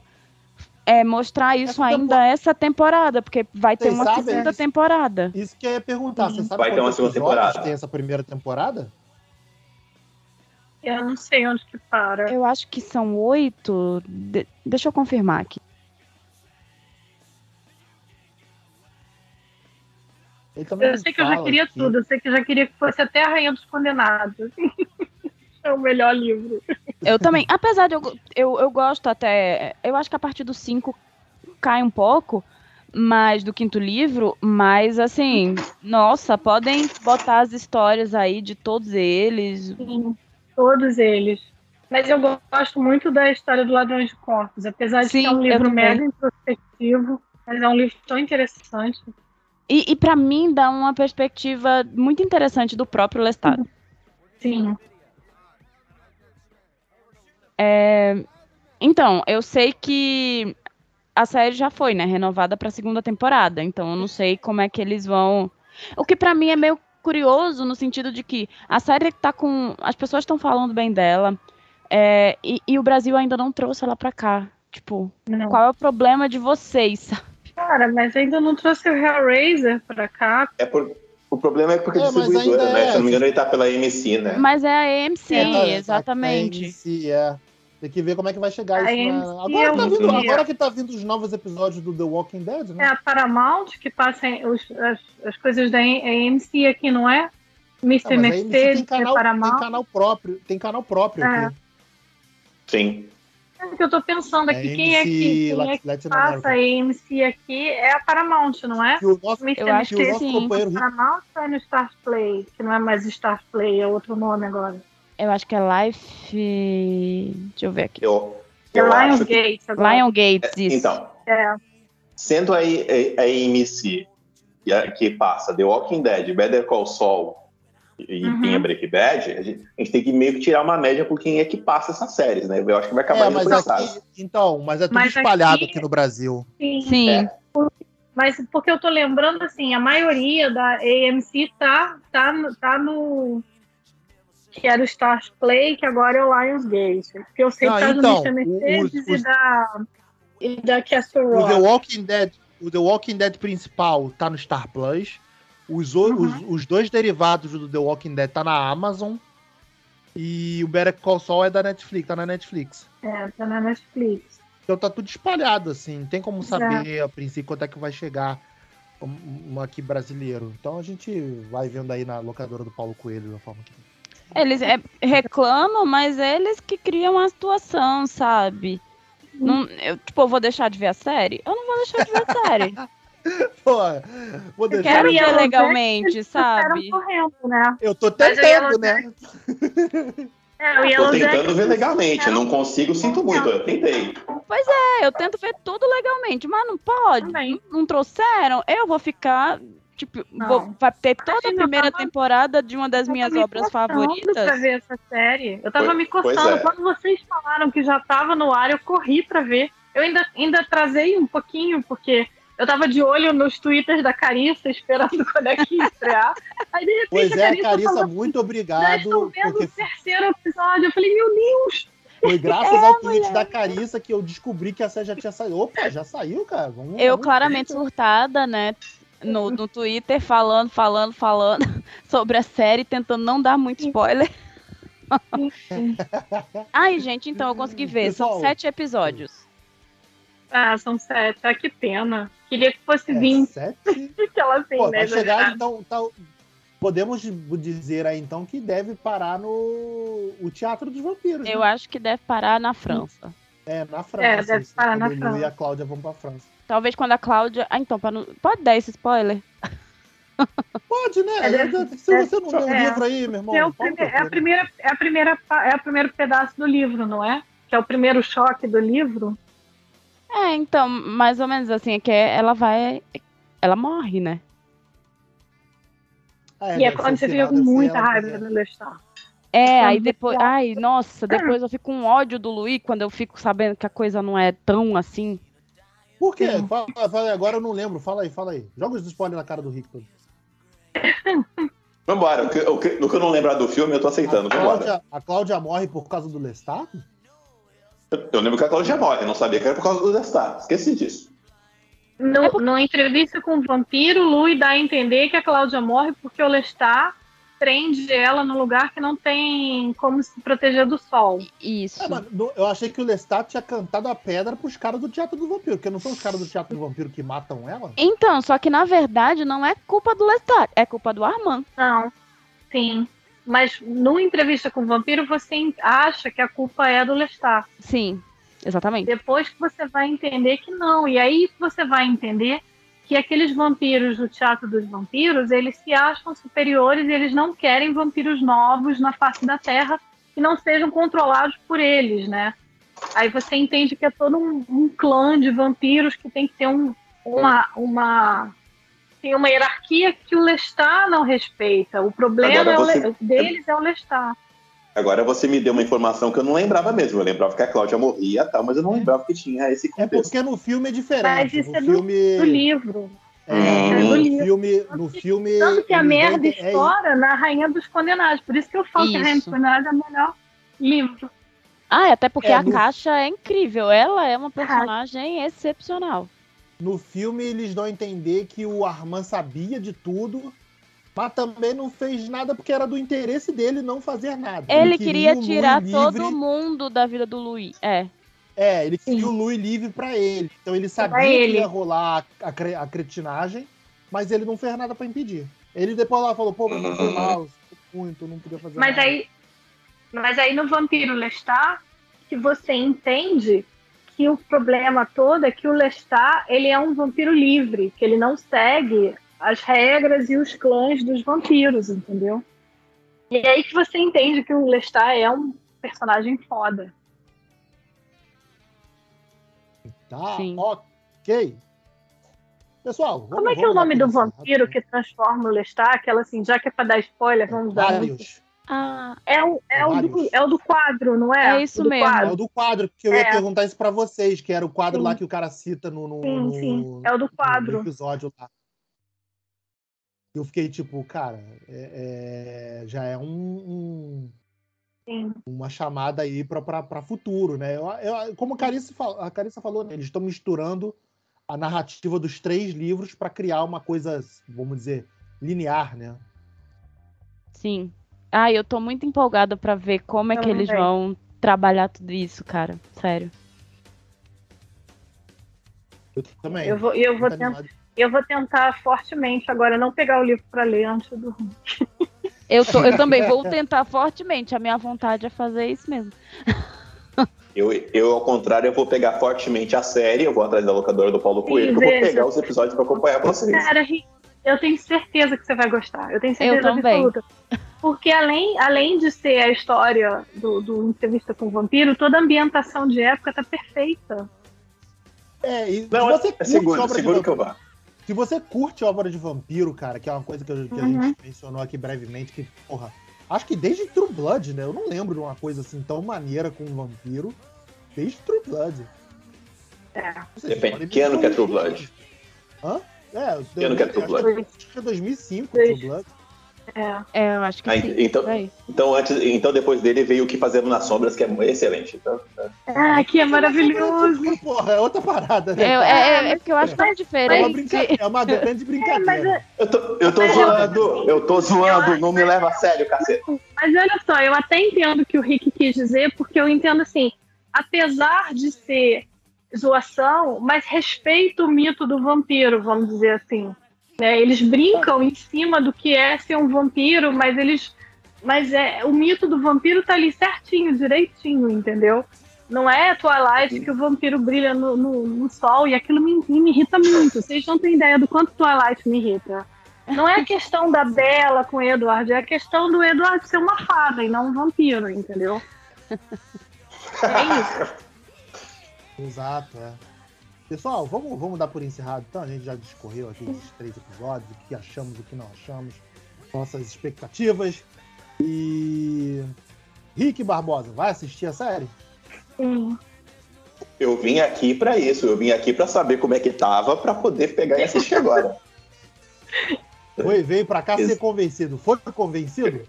é, mostrar isso essa ainda temporada. essa temporada, porque vai ter uma segunda isso, temporada. Isso que eu ia perguntar. Você sabe vai ter uma segunda temporada. tem essa primeira temporada? Eu não sei onde que para. Eu acho que são oito. De... Deixa eu confirmar aqui. Eu sei que eu já queria que... tudo, eu sei que eu já queria que fosse até a Rainha dos Condenados. [LAUGHS] é o melhor livro. Eu também, apesar de eu, eu, eu gosto até. Eu acho que a partir do 5 cai um pouco mais do quinto livro, mas assim, nossa, podem botar as histórias aí de todos eles. Sim, todos eles. Mas eu gosto muito da história do Ladrão de Corpos, apesar de Sim, ser um livro mega introspectivo, mas é um livro tão interessante. E, e para mim dá uma perspectiva muito interessante do próprio Lestat. Sim. É, então, eu sei que a série já foi, né, renovada para a segunda temporada. Então, eu não sei como é que eles vão. O que para mim é meio curioso no sentido de que a série tá com, as pessoas estão falando bem dela é, e, e, o Brasil ainda não trouxe ela para cá. Tipo, não. qual é o problema de vocês? [LAUGHS] Cara, mas ainda não trouxe o Hellraiser pra cá. É por, o problema é porque é, distribuidora, né? É, Se não me engano, ele tá pela AMC, né? Mas é a AMC, é, exatamente. A AMC, é. Tem que ver como é que vai chegar a isso. Na... Agora, é tá vindo, agora que tá vindo os novos episódios do The Walking Dead, né? É a Paramount que passa os, as, as coisas da AMC aqui, não é? Mr. Não, Mercedes, tem canal, Paramount. Tem canal próprio, tem canal próprio é. aqui. Sim. É que eu tô pensando aqui, é quem é que, quem é que passa a AMC aqui é a Paramount, não é? o nosso, eu acho que o nosso companheiro... Paramount ou é no Star Play? Que não é mais Star Play, é outro nome agora. Eu acho que é Life... Deixa eu ver aqui. Eu, eu é Lionsgate que... Lionsgate, isso. Então, é. sendo a, a, a AMC que passa The Walking Dead, Better Call Saul e uhum. em Breaking Bad, a gente, a gente, tem que meio que tirar uma média por quem é que passa essas séries, né? Eu acho que vai acabar é, mas aqui, Então, mas é tudo mas espalhado aqui, aqui, no Brasil. Sim. sim. É. Mas porque eu tô lembrando, assim, a maioria da AMC tá, tá, tá no... Que era o Stars Play, que agora é o Lionsgate. Porque eu sei Não, que tá então, no Mercedes e da, e da Castle Rock. O The Walking Dead, o The Walking Dead principal tá no Star Plus. Os, uhum. os, os, dois derivados do The Walking Dead tá na Amazon. E o Better Call Saul é da Netflix, tá na Netflix. É, tá na Netflix. Então tá tudo espalhado, assim. Não tem como saber a princípio quanto é que vai chegar um, um, aqui brasileiro. Então a gente vai vendo aí na locadora do Paulo Coelho da forma que. Eles é, reclamam, mas é eles que criam a situação, sabe? Não, eu, tipo, eu vou deixar de ver a série? Eu não vou deixar de ver a série. [LAUGHS] Vou Eu deixar. quero ver legalmente, sabe? correndo, né? Eu tô tentando, né? É, o Tô tentando ver legalmente, eu não consigo, sinto muito, eu tentei. É, eu tento ver tudo legalmente, mas não pode. Também. Não trouxeram, eu vou ficar. Tipo, vou, vai ter toda a eu primeira tava- temporada de uma das eu minhas obras coçando Pra favoritas. ver essa série. Eu tava Pois- me pois coçando. é. Quando vocês falaram que já tava no ar, eu corri pra ver. Eu ainda, ainda trazei um pouquinho, porque eu tava de olho nos twitters da Carissa, esperando [LAUGHS] quando é que ia estrear. Aí, de repente, Pois a é, Carissa, Carissa, falou, muito já obrigado. estou vendo Porque o terceiro episódio. Eu falei, meu Deus! foi graças [LAUGHS] É, ao tweet da Carissa que eu descobri que a série já tinha saído. Opa, já saiu, cara. Vamos, Eu vamos claramente surtada, né? No, no Twitter, falando, falando, falando [LAUGHS] sobre a série, tentando não dar muito spoiler. Ai, gente, então eu consegui ver. São Pessoal, sete episódios. Ah, são sete. Ah, que pena. Queria que fosse É, 20, sete. [LAUGHS] aquela assim, Pô, né? vai chegar, então, tá- podemos dizer aí, então, que deve parar no o Teatro dos Vampiros. Eu né? acho que deve parar na França. É, na França. É, deve parar na França. e a Cláudia vão pra França. Talvez quando a Cláudia. Ah, então, não... pode dar esse spoiler? [LAUGHS] Pode, né? É, deve- Se é, você não leu o é. livro aí, meu irmão. É, prime- é a primeira, é a primeira, é o primeiro pedaço do livro, não é? Que é o primeiro choque do livro. É, então, mais ou menos assim, é que ela vai. Ela morre, né? Ah, e é quando você o fica com ser muita ela, raiva é. do Lestat. É, Quando aí depois. Ai, nossa, depois eu fico com ódio do Luiz quando eu fico sabendo que a coisa não é tão assim. Por quê? Fala, fala aí, agora eu não lembro. Fala aí, fala aí. Joga os spoilers na cara do Rick. Vambora, o que, o que- no que eu não lembrar do filme, eu tô aceitando, A. Cláudia, a Cláudia morre por causa do Lestat? Eu, eu lembro que a Cláudia morre, não sabia que era por causa do Lestat, esqueci disso. No, É porque- Numa entrevista com o vampiro, Louis dá a entender que a Cláudia morre porque o Lestat prende ela num lugar que não tem como se proteger do sol. Isso. É, eu achei que o Lestat tinha cantado a pedra pros caras do Teatro do Vampiro, porque não são os caras do Teatro do Vampiro que matam ela? Então, só que na verdade não é culpa do Lestat, é culpa do Armand. Não, sim. Mas numa entrevista com o vampiro, você acha que a culpa é do Lestat. Sim, exatamente. Depois que você vai entender que não. E aí você vai entender que aqueles vampiros do Teatro dos Vampiros, eles se acham superiores e eles não querem vampiros novos na face da Terra que não sejam controlados por eles, né? Aí você entende que é todo um, um clã de vampiros que tem que ter um, uma, uma tem uma hierarquia que o Lestat não respeita. O problema é o Le- deles é o Lestat. Agora você me deu uma informação que eu não lembrava mesmo. Eu lembrava que a Cláudia morria e tal, mas eu não lembrava que tinha esse É contexto. porque no filme é diferente. Mas isso no é do- filme, Do livro. É, É no do livro. filme, no filme. Tanto que a merda é estoura na Rainha dos Condenados. Por isso que eu falo que a Rainha dos Isso. Condenados é o melhor livro. Ah, até porque É, a no- Caixa é incrível. Ela é uma personagem excepcional. No filme, eles dão a entender que o Armand sabia de tudo, mas também não fez nada porque era do interesse dele não fazer nada. Ele queria o Louis tirar livre- todo mundo da vida do Luiz. É. É, ele queria Sim. o Louis livre pra ele. Então ele sabia Pra que ele. ia rolar a, a cre- a cretinagem, mas ele não fez nada pra impedir. Ele depois lá falou, pô, mas não foi mal, foi muito, não podia fazer Mas nada. aí, mas aí no Vampiro Lestat, que você entende que o problema todo é que o Lestat ele é um vampiro livre, que ele não segue as regras e os clãs dos vampiros, entendeu? E é aí que você entende que o Lestat é um personagem foda. Tá, Sim. ok. Pessoal, vamos, Como é que é o nome do vampiro que transforma o Lestat? Aquela assim, já que é pra dar spoiler, vamos dar. Vários. Ah, É o, é, o do, é o do quadro, não é? É isso O do mesmo. É quadro. o do quadro, que eu ia É. perguntar isso pra vocês, que era o quadro Sim. lá que o cara cita no, no, Sim, no- sim. É o do no quadro. episódio lá. Eu fiquei tipo, cara, é- é- já é um, um- Sim. uma chamada aí para futuro, né? Eu, eu- como a Carissa, fal- a Carissa falou, né, eles estão misturando a narrativa dos três livros para criar uma coisa, vamos dizer, linear, né? sim. Ah, eu tô muito empolgada pra ver como é Eu que eles também. vão trabalhar tudo isso, cara. Sério. Eu também. Eu vou, eu, vou tentar, eu vou tentar fortemente agora não pegar o livro para ler antes dormir. [LAUGHS] Eu, tô, eu também vou tentar fortemente. A minha vontade é fazer isso mesmo. Eu, eu, ao contrário, eu vou pegar fortemente a série, eu vou atrás da locadora do Paulo Coelho, que eu vou pegar os episódios para acompanhar vocês. Cara, eu tenho certeza que você vai gostar. Eu tenho certeza eu absoluta. Porque além, além de ser a história do, do Entrevista com o Vampiro, toda a ambientação de época tá perfeita. É, e Não, você é, curte seguro, obra seguro de que eu vá. Se você curte obra de vampiro, cara, que é uma coisa que, eu, que uhum. a gente mencionou aqui brevemente, que, porra, acho que desde True Blood, né? Eu não lembro de uma coisa assim tão maneira com um vampiro. Desde True Blood. É. Depende. Que ano que é True Blood? Hã? É, que ano que é True Blood? Acho que é 2005, True Blood. É. é, eu acho que ah, sim. Então, então, antes, então, depois dele veio o que fazendo nas sombras, que é excelente. Então, é. Ah, que é maravilhoso. Porra, é outra parada, né? É, é, é porque eu acho tão diferente. É uma, grande brincadeira. Eu tô, eu tô zoando, eu tô zoando, não me leva a sério, cacete. Mas olha só, eu até entendo o que o Rick quis dizer, porque eu entendo assim, apesar de ser zoação, mas respeita o mito do vampiro, vamos dizer assim. Né? Eles brincam em cima do que é ser um vampiro, mas eles. Mas é, o mito do vampiro tá ali certinho, direitinho, entendeu? Não é Twilight que o vampiro brilha no, no, no sol e aquilo me, me irrita muito. Vocês não têm ideia do quanto Twilight me irrita. Não é a questão da Bela com o Edward, é a questão do Edward ser uma fada e não um vampiro, entendeu? [LAUGHS] É isso. Exato, é. Pessoal, vamos, vamos dar por encerrado então. A gente já discorreu aqui esses três episódios, o que achamos, o que não achamos, nossas expectativas. E. Rick Barbosa, vai assistir a série? Sim. Eu vim aqui para isso, eu vim aqui para saber como é que tava para poder pegar e assistir agora. Foi, veio para cá ser convencido. Foi convencido?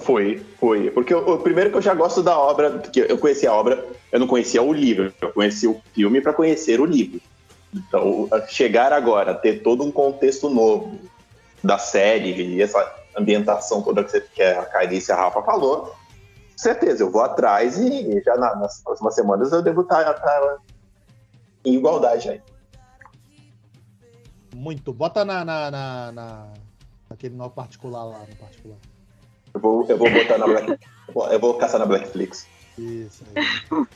Foi, foi. Porque o, primeiro que eu já gosto da obra, porque eu conheci a obra, eu não conhecia o livro, eu conheci o filme para conhecer o livro. Então, chegar agora, ter todo um contexto novo da série e essa ambientação toda que, você, que a Carice e a Rafa falou, certeza, eu vou atrás e já na, nas próximas semanas eu devo estar, estar em igualdade aí. Muito. Bota na, na, na, na, naquele nó particular lá, no particular. Eu vou, eu vou botar na Black. eu vou caçar na Blackflix. Isso aí.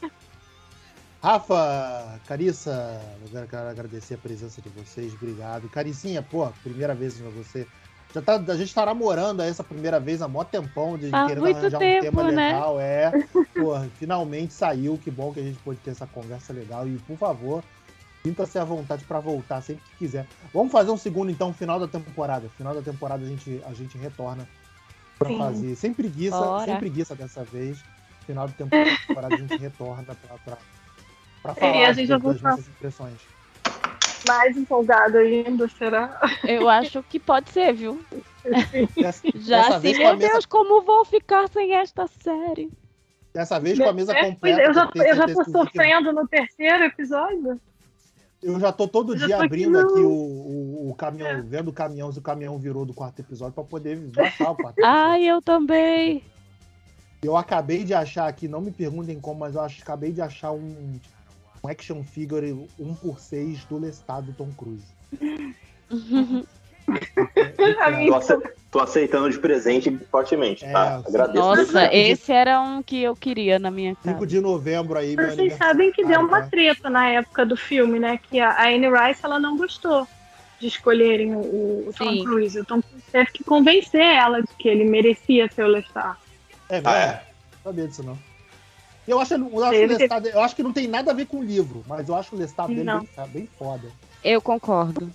Rafa, Carissa, eu quero agradecer a presença de vocês, obrigado. Caricinha, pô, primeira vez com você. Já tá, a gente tá namorando essa primeira vez há mó tempão de há querendo arranjar tempo, um tema né? legal. É, pô, finalmente saiu, que bom que a gente pôde ter essa conversa legal. E, por favor, sinta-se à vontade para voltar sempre que quiser. Vamos fazer um segundo, então, final da temporada. Final da temporada a gente, a gente retorna para fazer. Sem preguiça, Bora. sem preguiça dessa vez. Final de temporada a gente retorna para falar e a gente das nossas impressões. Mais empolgado ainda, será? Eu acho que pode ser, viu? [LAUGHS] Já assim, meu Deus, mesa... como vou ficar sem esta série? Dessa vez com a mesa é, completa. Eu já, eu já tô sofrendo no terceiro episódio. Eu já tô todo dia abrindo aqui o, o, o, caminhão, é. vendo o caminhão, se o caminhão virou do quarto episódio para poder baixar o quarto Ai, eu também. Eu acabei de achar aqui, não me perguntem como, mas eu acho, acabei de achar um, um action figure 1 por 6 do Lestat do Tom Cruise. [LAUGHS] tô, tô, aceitando de presente fortemente, tá? É, Agradeço. Nossa, esse era um que eu queria na minha casa. 5 de novembro aí, meu Vocês sabem que deu uma tá? treta na época do filme, né? Que a Anne Rice, ela não gostou de escolherem o, o Tom Cruise. O Tom Cruise teve que convencer ela de que ele merecia ser o Lestat. É verdade. Ah, é? Não sabia disso, não. Eu acho, eu, acho Lestat, eu acho que não tem nada a ver com o livro, mas eu acho o Lestat dele bem, bem foda. Eu concordo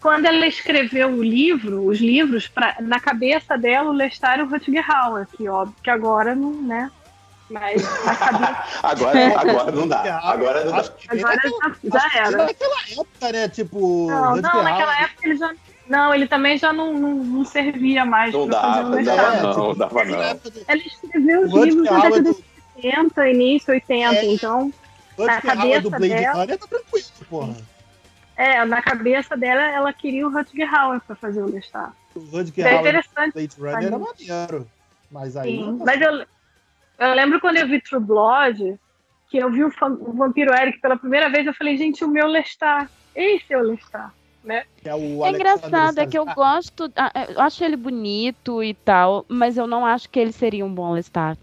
quando ela escreveu o livro, os livros, pra, na cabeça dela, o Lestat e o Rutger Hauer, que óbvio que agora não, né? Mas [LAUGHS] agora, agora não dá. Agora não dá. Agora já, já era. Naquela época, né? Tipo. Não, não naquela época ele já. Não, ele também já não, não, não servia mais não dava, fazer um Não, não, não dava, não. Ela escreveu os livros na década de 70, início 80, é, então. Na cabeça do Blade dela... Runner tá tranquilo, porra. É, na cabeça dela, ela queria o Rutger Hauer pra fazer o Lestat. O Rutger é Hauer interessante. Blade Runner era maneiro. Mas aí. Sim, mas eu, eu lembro quando eu vi True Blood, que eu vi o, o Vampiro Eric pela primeira vez, eu falei, gente, o meu Lestat. Esse é o Lestat. Né? É, é engraçado, é que eu gosto, eu acho ele bonito e tal, mas eu não acho que ele seria um bom Lestat.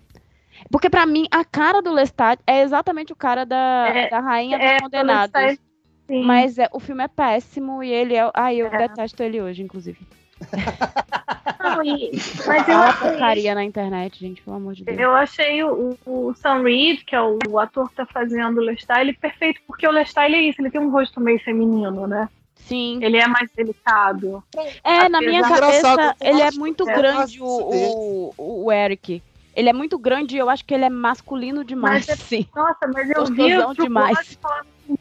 Porque para mim, a cara do Lestat é exatamente o cara da, é, da Rainha é, dos Condenados. Mas é, o filme é péssimo e ele é. Ai, eu é. detesto ele hoje, inclusive. [LAUGHS] Não, e, mas eu achei... porcaria na internet, gente, pelo amor de Deus. Eu achei o, o Sam Reed, que é o, o ator que tá fazendo o Lestat, ele é perfeito, porque o Lestat ele é isso, ele tem um rosto meio feminino, né? Sim. Ele é mais delicado. É, na minha cabeça, ele é muito é grande, o, o, o Eric. Ele é muito grande e eu acho que ele é masculino demais, mas é, sim. Nossa, mas eu vi outro demais.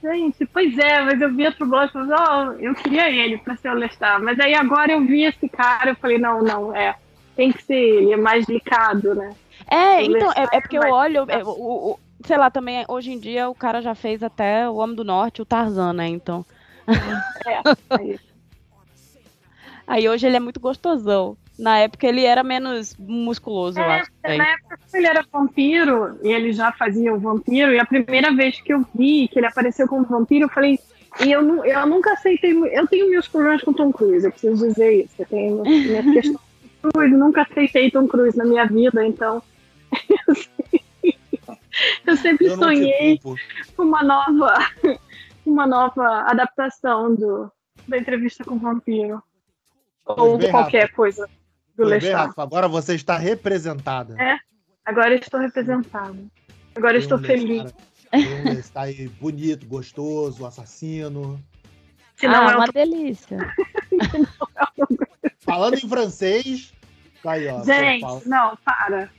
gente, pois é, mas eu vi outro blog oh, eu queria ele pra ser o Lestat. Mas aí agora eu vi esse cara, eu falei, não, não, é, tem que ser ele, é mais delicado, né? É, o então, é, é, porque eu olho, é, o, o, sei lá, também, hoje em dia o cara já fez até o Homem do Norte, o Tarzan, né, então... É, é [LAUGHS] Aí hoje ele é muito gostosão. Na época ele era menos musculoso, é, eu acho. Na época ele era vampiro, e ele já fazia o vampiro, e a primeira vez que eu vi que ele apareceu como vampiro, eu falei. E eu, eu nunca aceitei. Eu tenho meus problemas com Tom Cruise, eu preciso dizer isso. Eu tenho minha [LAUGHS] questão com Cruise, nunca aceitei Tom Cruise na minha vida, então. [LAUGHS] eu sempre eu sonhei com uma nova, uma nova adaptação do, da entrevista com o vampiro. Ou qualquer rápido. coisa do. Agora você está representada. É, agora estou representada. Agora estou feliz. Está aí bonito, gostoso, assassino. Se não ah, é uma delícia. [LAUGHS] Falando em francês, tá aí, ó. Gente, não, para.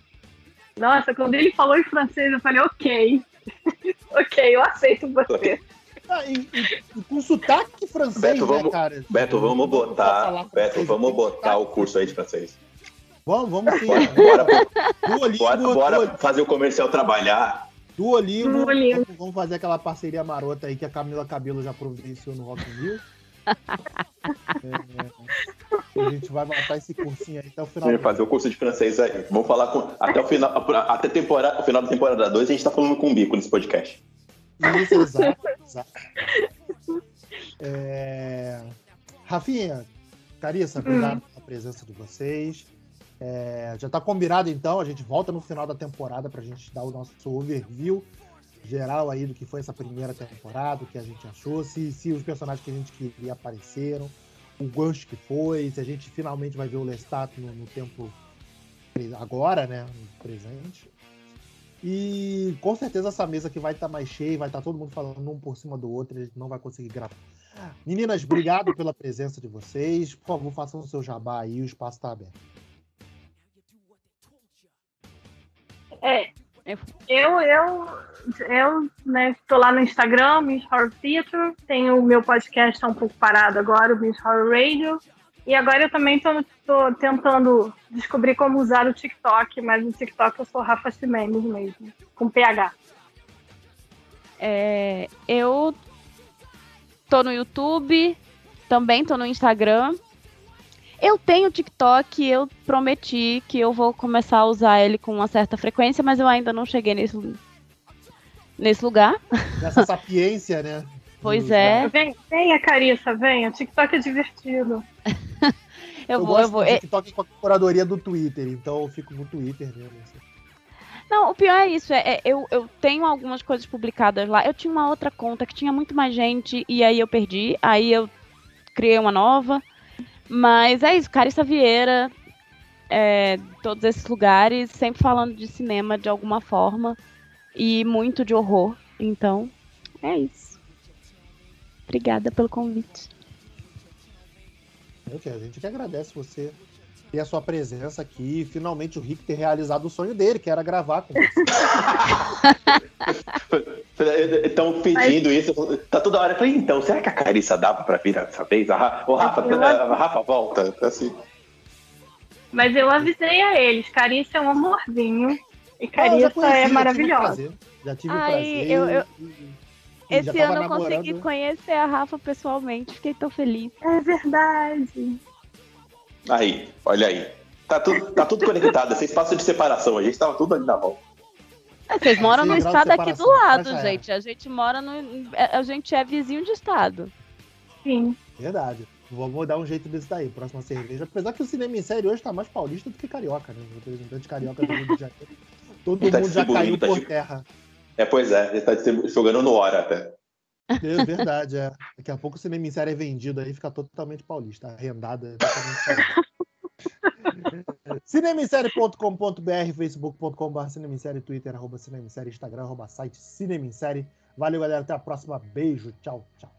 Nossa, quando ele falou em francês, eu falei, ok. [LAUGHS] ok, eu aceito você. Ah, e, e, e, com sotaque francês, Beto, né, vamos, cara? Beto, vamos botar, Beto, vamos botar o curso aí de francês. Vamos, vamos sim. Bora, Duolingo, bora, bora Duolingo. fazer o comercial trabalhar. Duolingo, Duolingo. Vamos, fazer aquela parceria marota aí que a Camila Cabelo já providenciou no Rock in Rio. é, a gente vai matar esse cursinho aí até o final. Vamos fazer o curso de francês aí. Vamos falar com. Até o final, até temporada, o final da temporada 2, a gente tá falando com o bico nesse podcast. Isso, [LAUGHS] exato. exato. É... Rafinha, Carissa, obrigado hum. pela presença de vocês. É, já está combinado então, a gente volta no final da temporada para a gente dar o nosso overview geral aí do que foi essa primeira temporada, o que a gente achou, se, se os personagens que a gente queria apareceram, o gancho que foi, se a gente finalmente vai ver o Lestat no, no tempo agora, né, no presente. E com certeza essa mesa aqui vai estar tá mais cheia, vai estar tá todo mundo falando um por cima do outro, a gente não vai conseguir gravar. Meninas, obrigado pela presença de vocês. Por favor, façam o seu jabá aí, o espaço está aberto. É, eu, eu, eu, né, estou lá no Instagram, Miss Horror Theater, tenho o meu podcast tá um pouco parado agora, o Miss Horror Radio, e agora eu também estou tentando descobrir como usar o TikTok, mas no TikTok eu sou Rafa Simenes mesmo, com PH. É, eu tô no YouTube, também tô no Instagram. Eu tenho TikTok, eu prometi que eu vou começar a usar ele com uma certa frequência, mas eu ainda não cheguei nesse, nesse lugar. Nessa sapiência, né? [LAUGHS] Pois é. Vem, venha, Carissa, venha. TikTok é divertido. [LAUGHS] eu, eu, vou, eu vou. É TikTok com a curadoria do Twitter, então eu fico no Twitter mesmo. Assim. Não, o pior é isso, é, é, eu, eu tenho algumas coisas publicadas lá. Eu tinha uma outra conta que tinha muito mais gente e aí eu perdi. Aí eu criei uma nova. Mas é isso, Carissa Vieira, é, todos esses lugares, sempre falando de cinema de alguma forma. E muito de horror. Então, é isso. Obrigada pelo convite. A gente que agradece você ter a sua presença aqui e finalmente o Rick ter realizado o sonho dele, que era gravar com você. [LAUGHS] Estão pedindo isso, tá toda hora. Eu falei, então, será que a Carissa dava pra vir dessa vez? A, o Rafa, a Rafa volta. Assim. Mas eu avisei a eles, Carissa é um amorzinho. E Carissa ah, é maravilhosa. Já tive o prazer. Eu, eu... Esse ano eu consegui conhecer a Rafa pessoalmente, fiquei tão feliz. É verdade. Aí, olha aí. Tá tudo, tá tudo conectado, esse espaço de separação, a gente tava tudo ali na volta. É, vocês moram no estado aqui do lado, gente. A gente mora no. A gente é vizinho de estado. Sim. Verdade. Vamos dar um jeito desse daí, próxima cerveja. Apesar que o cinema em série hoje tá mais paulista do que carioca, né? O representante carioca do Rio de Janeiro Todo tá mundo já caiu tá por terra. É, pois é, ele tá jogando no hora até. É verdade, é. Daqui a pouco o cinema em série é vendido aí, fica totalmente paulista, arrendado. É [LAUGHS] cinemissérie.com.br, facebook.com.br cinemissérie, twitter, arroba cinemissérie, instagram, arroba site cinemissérie. Valeu, galera, até a próxima. Beijo, tchau, tchau.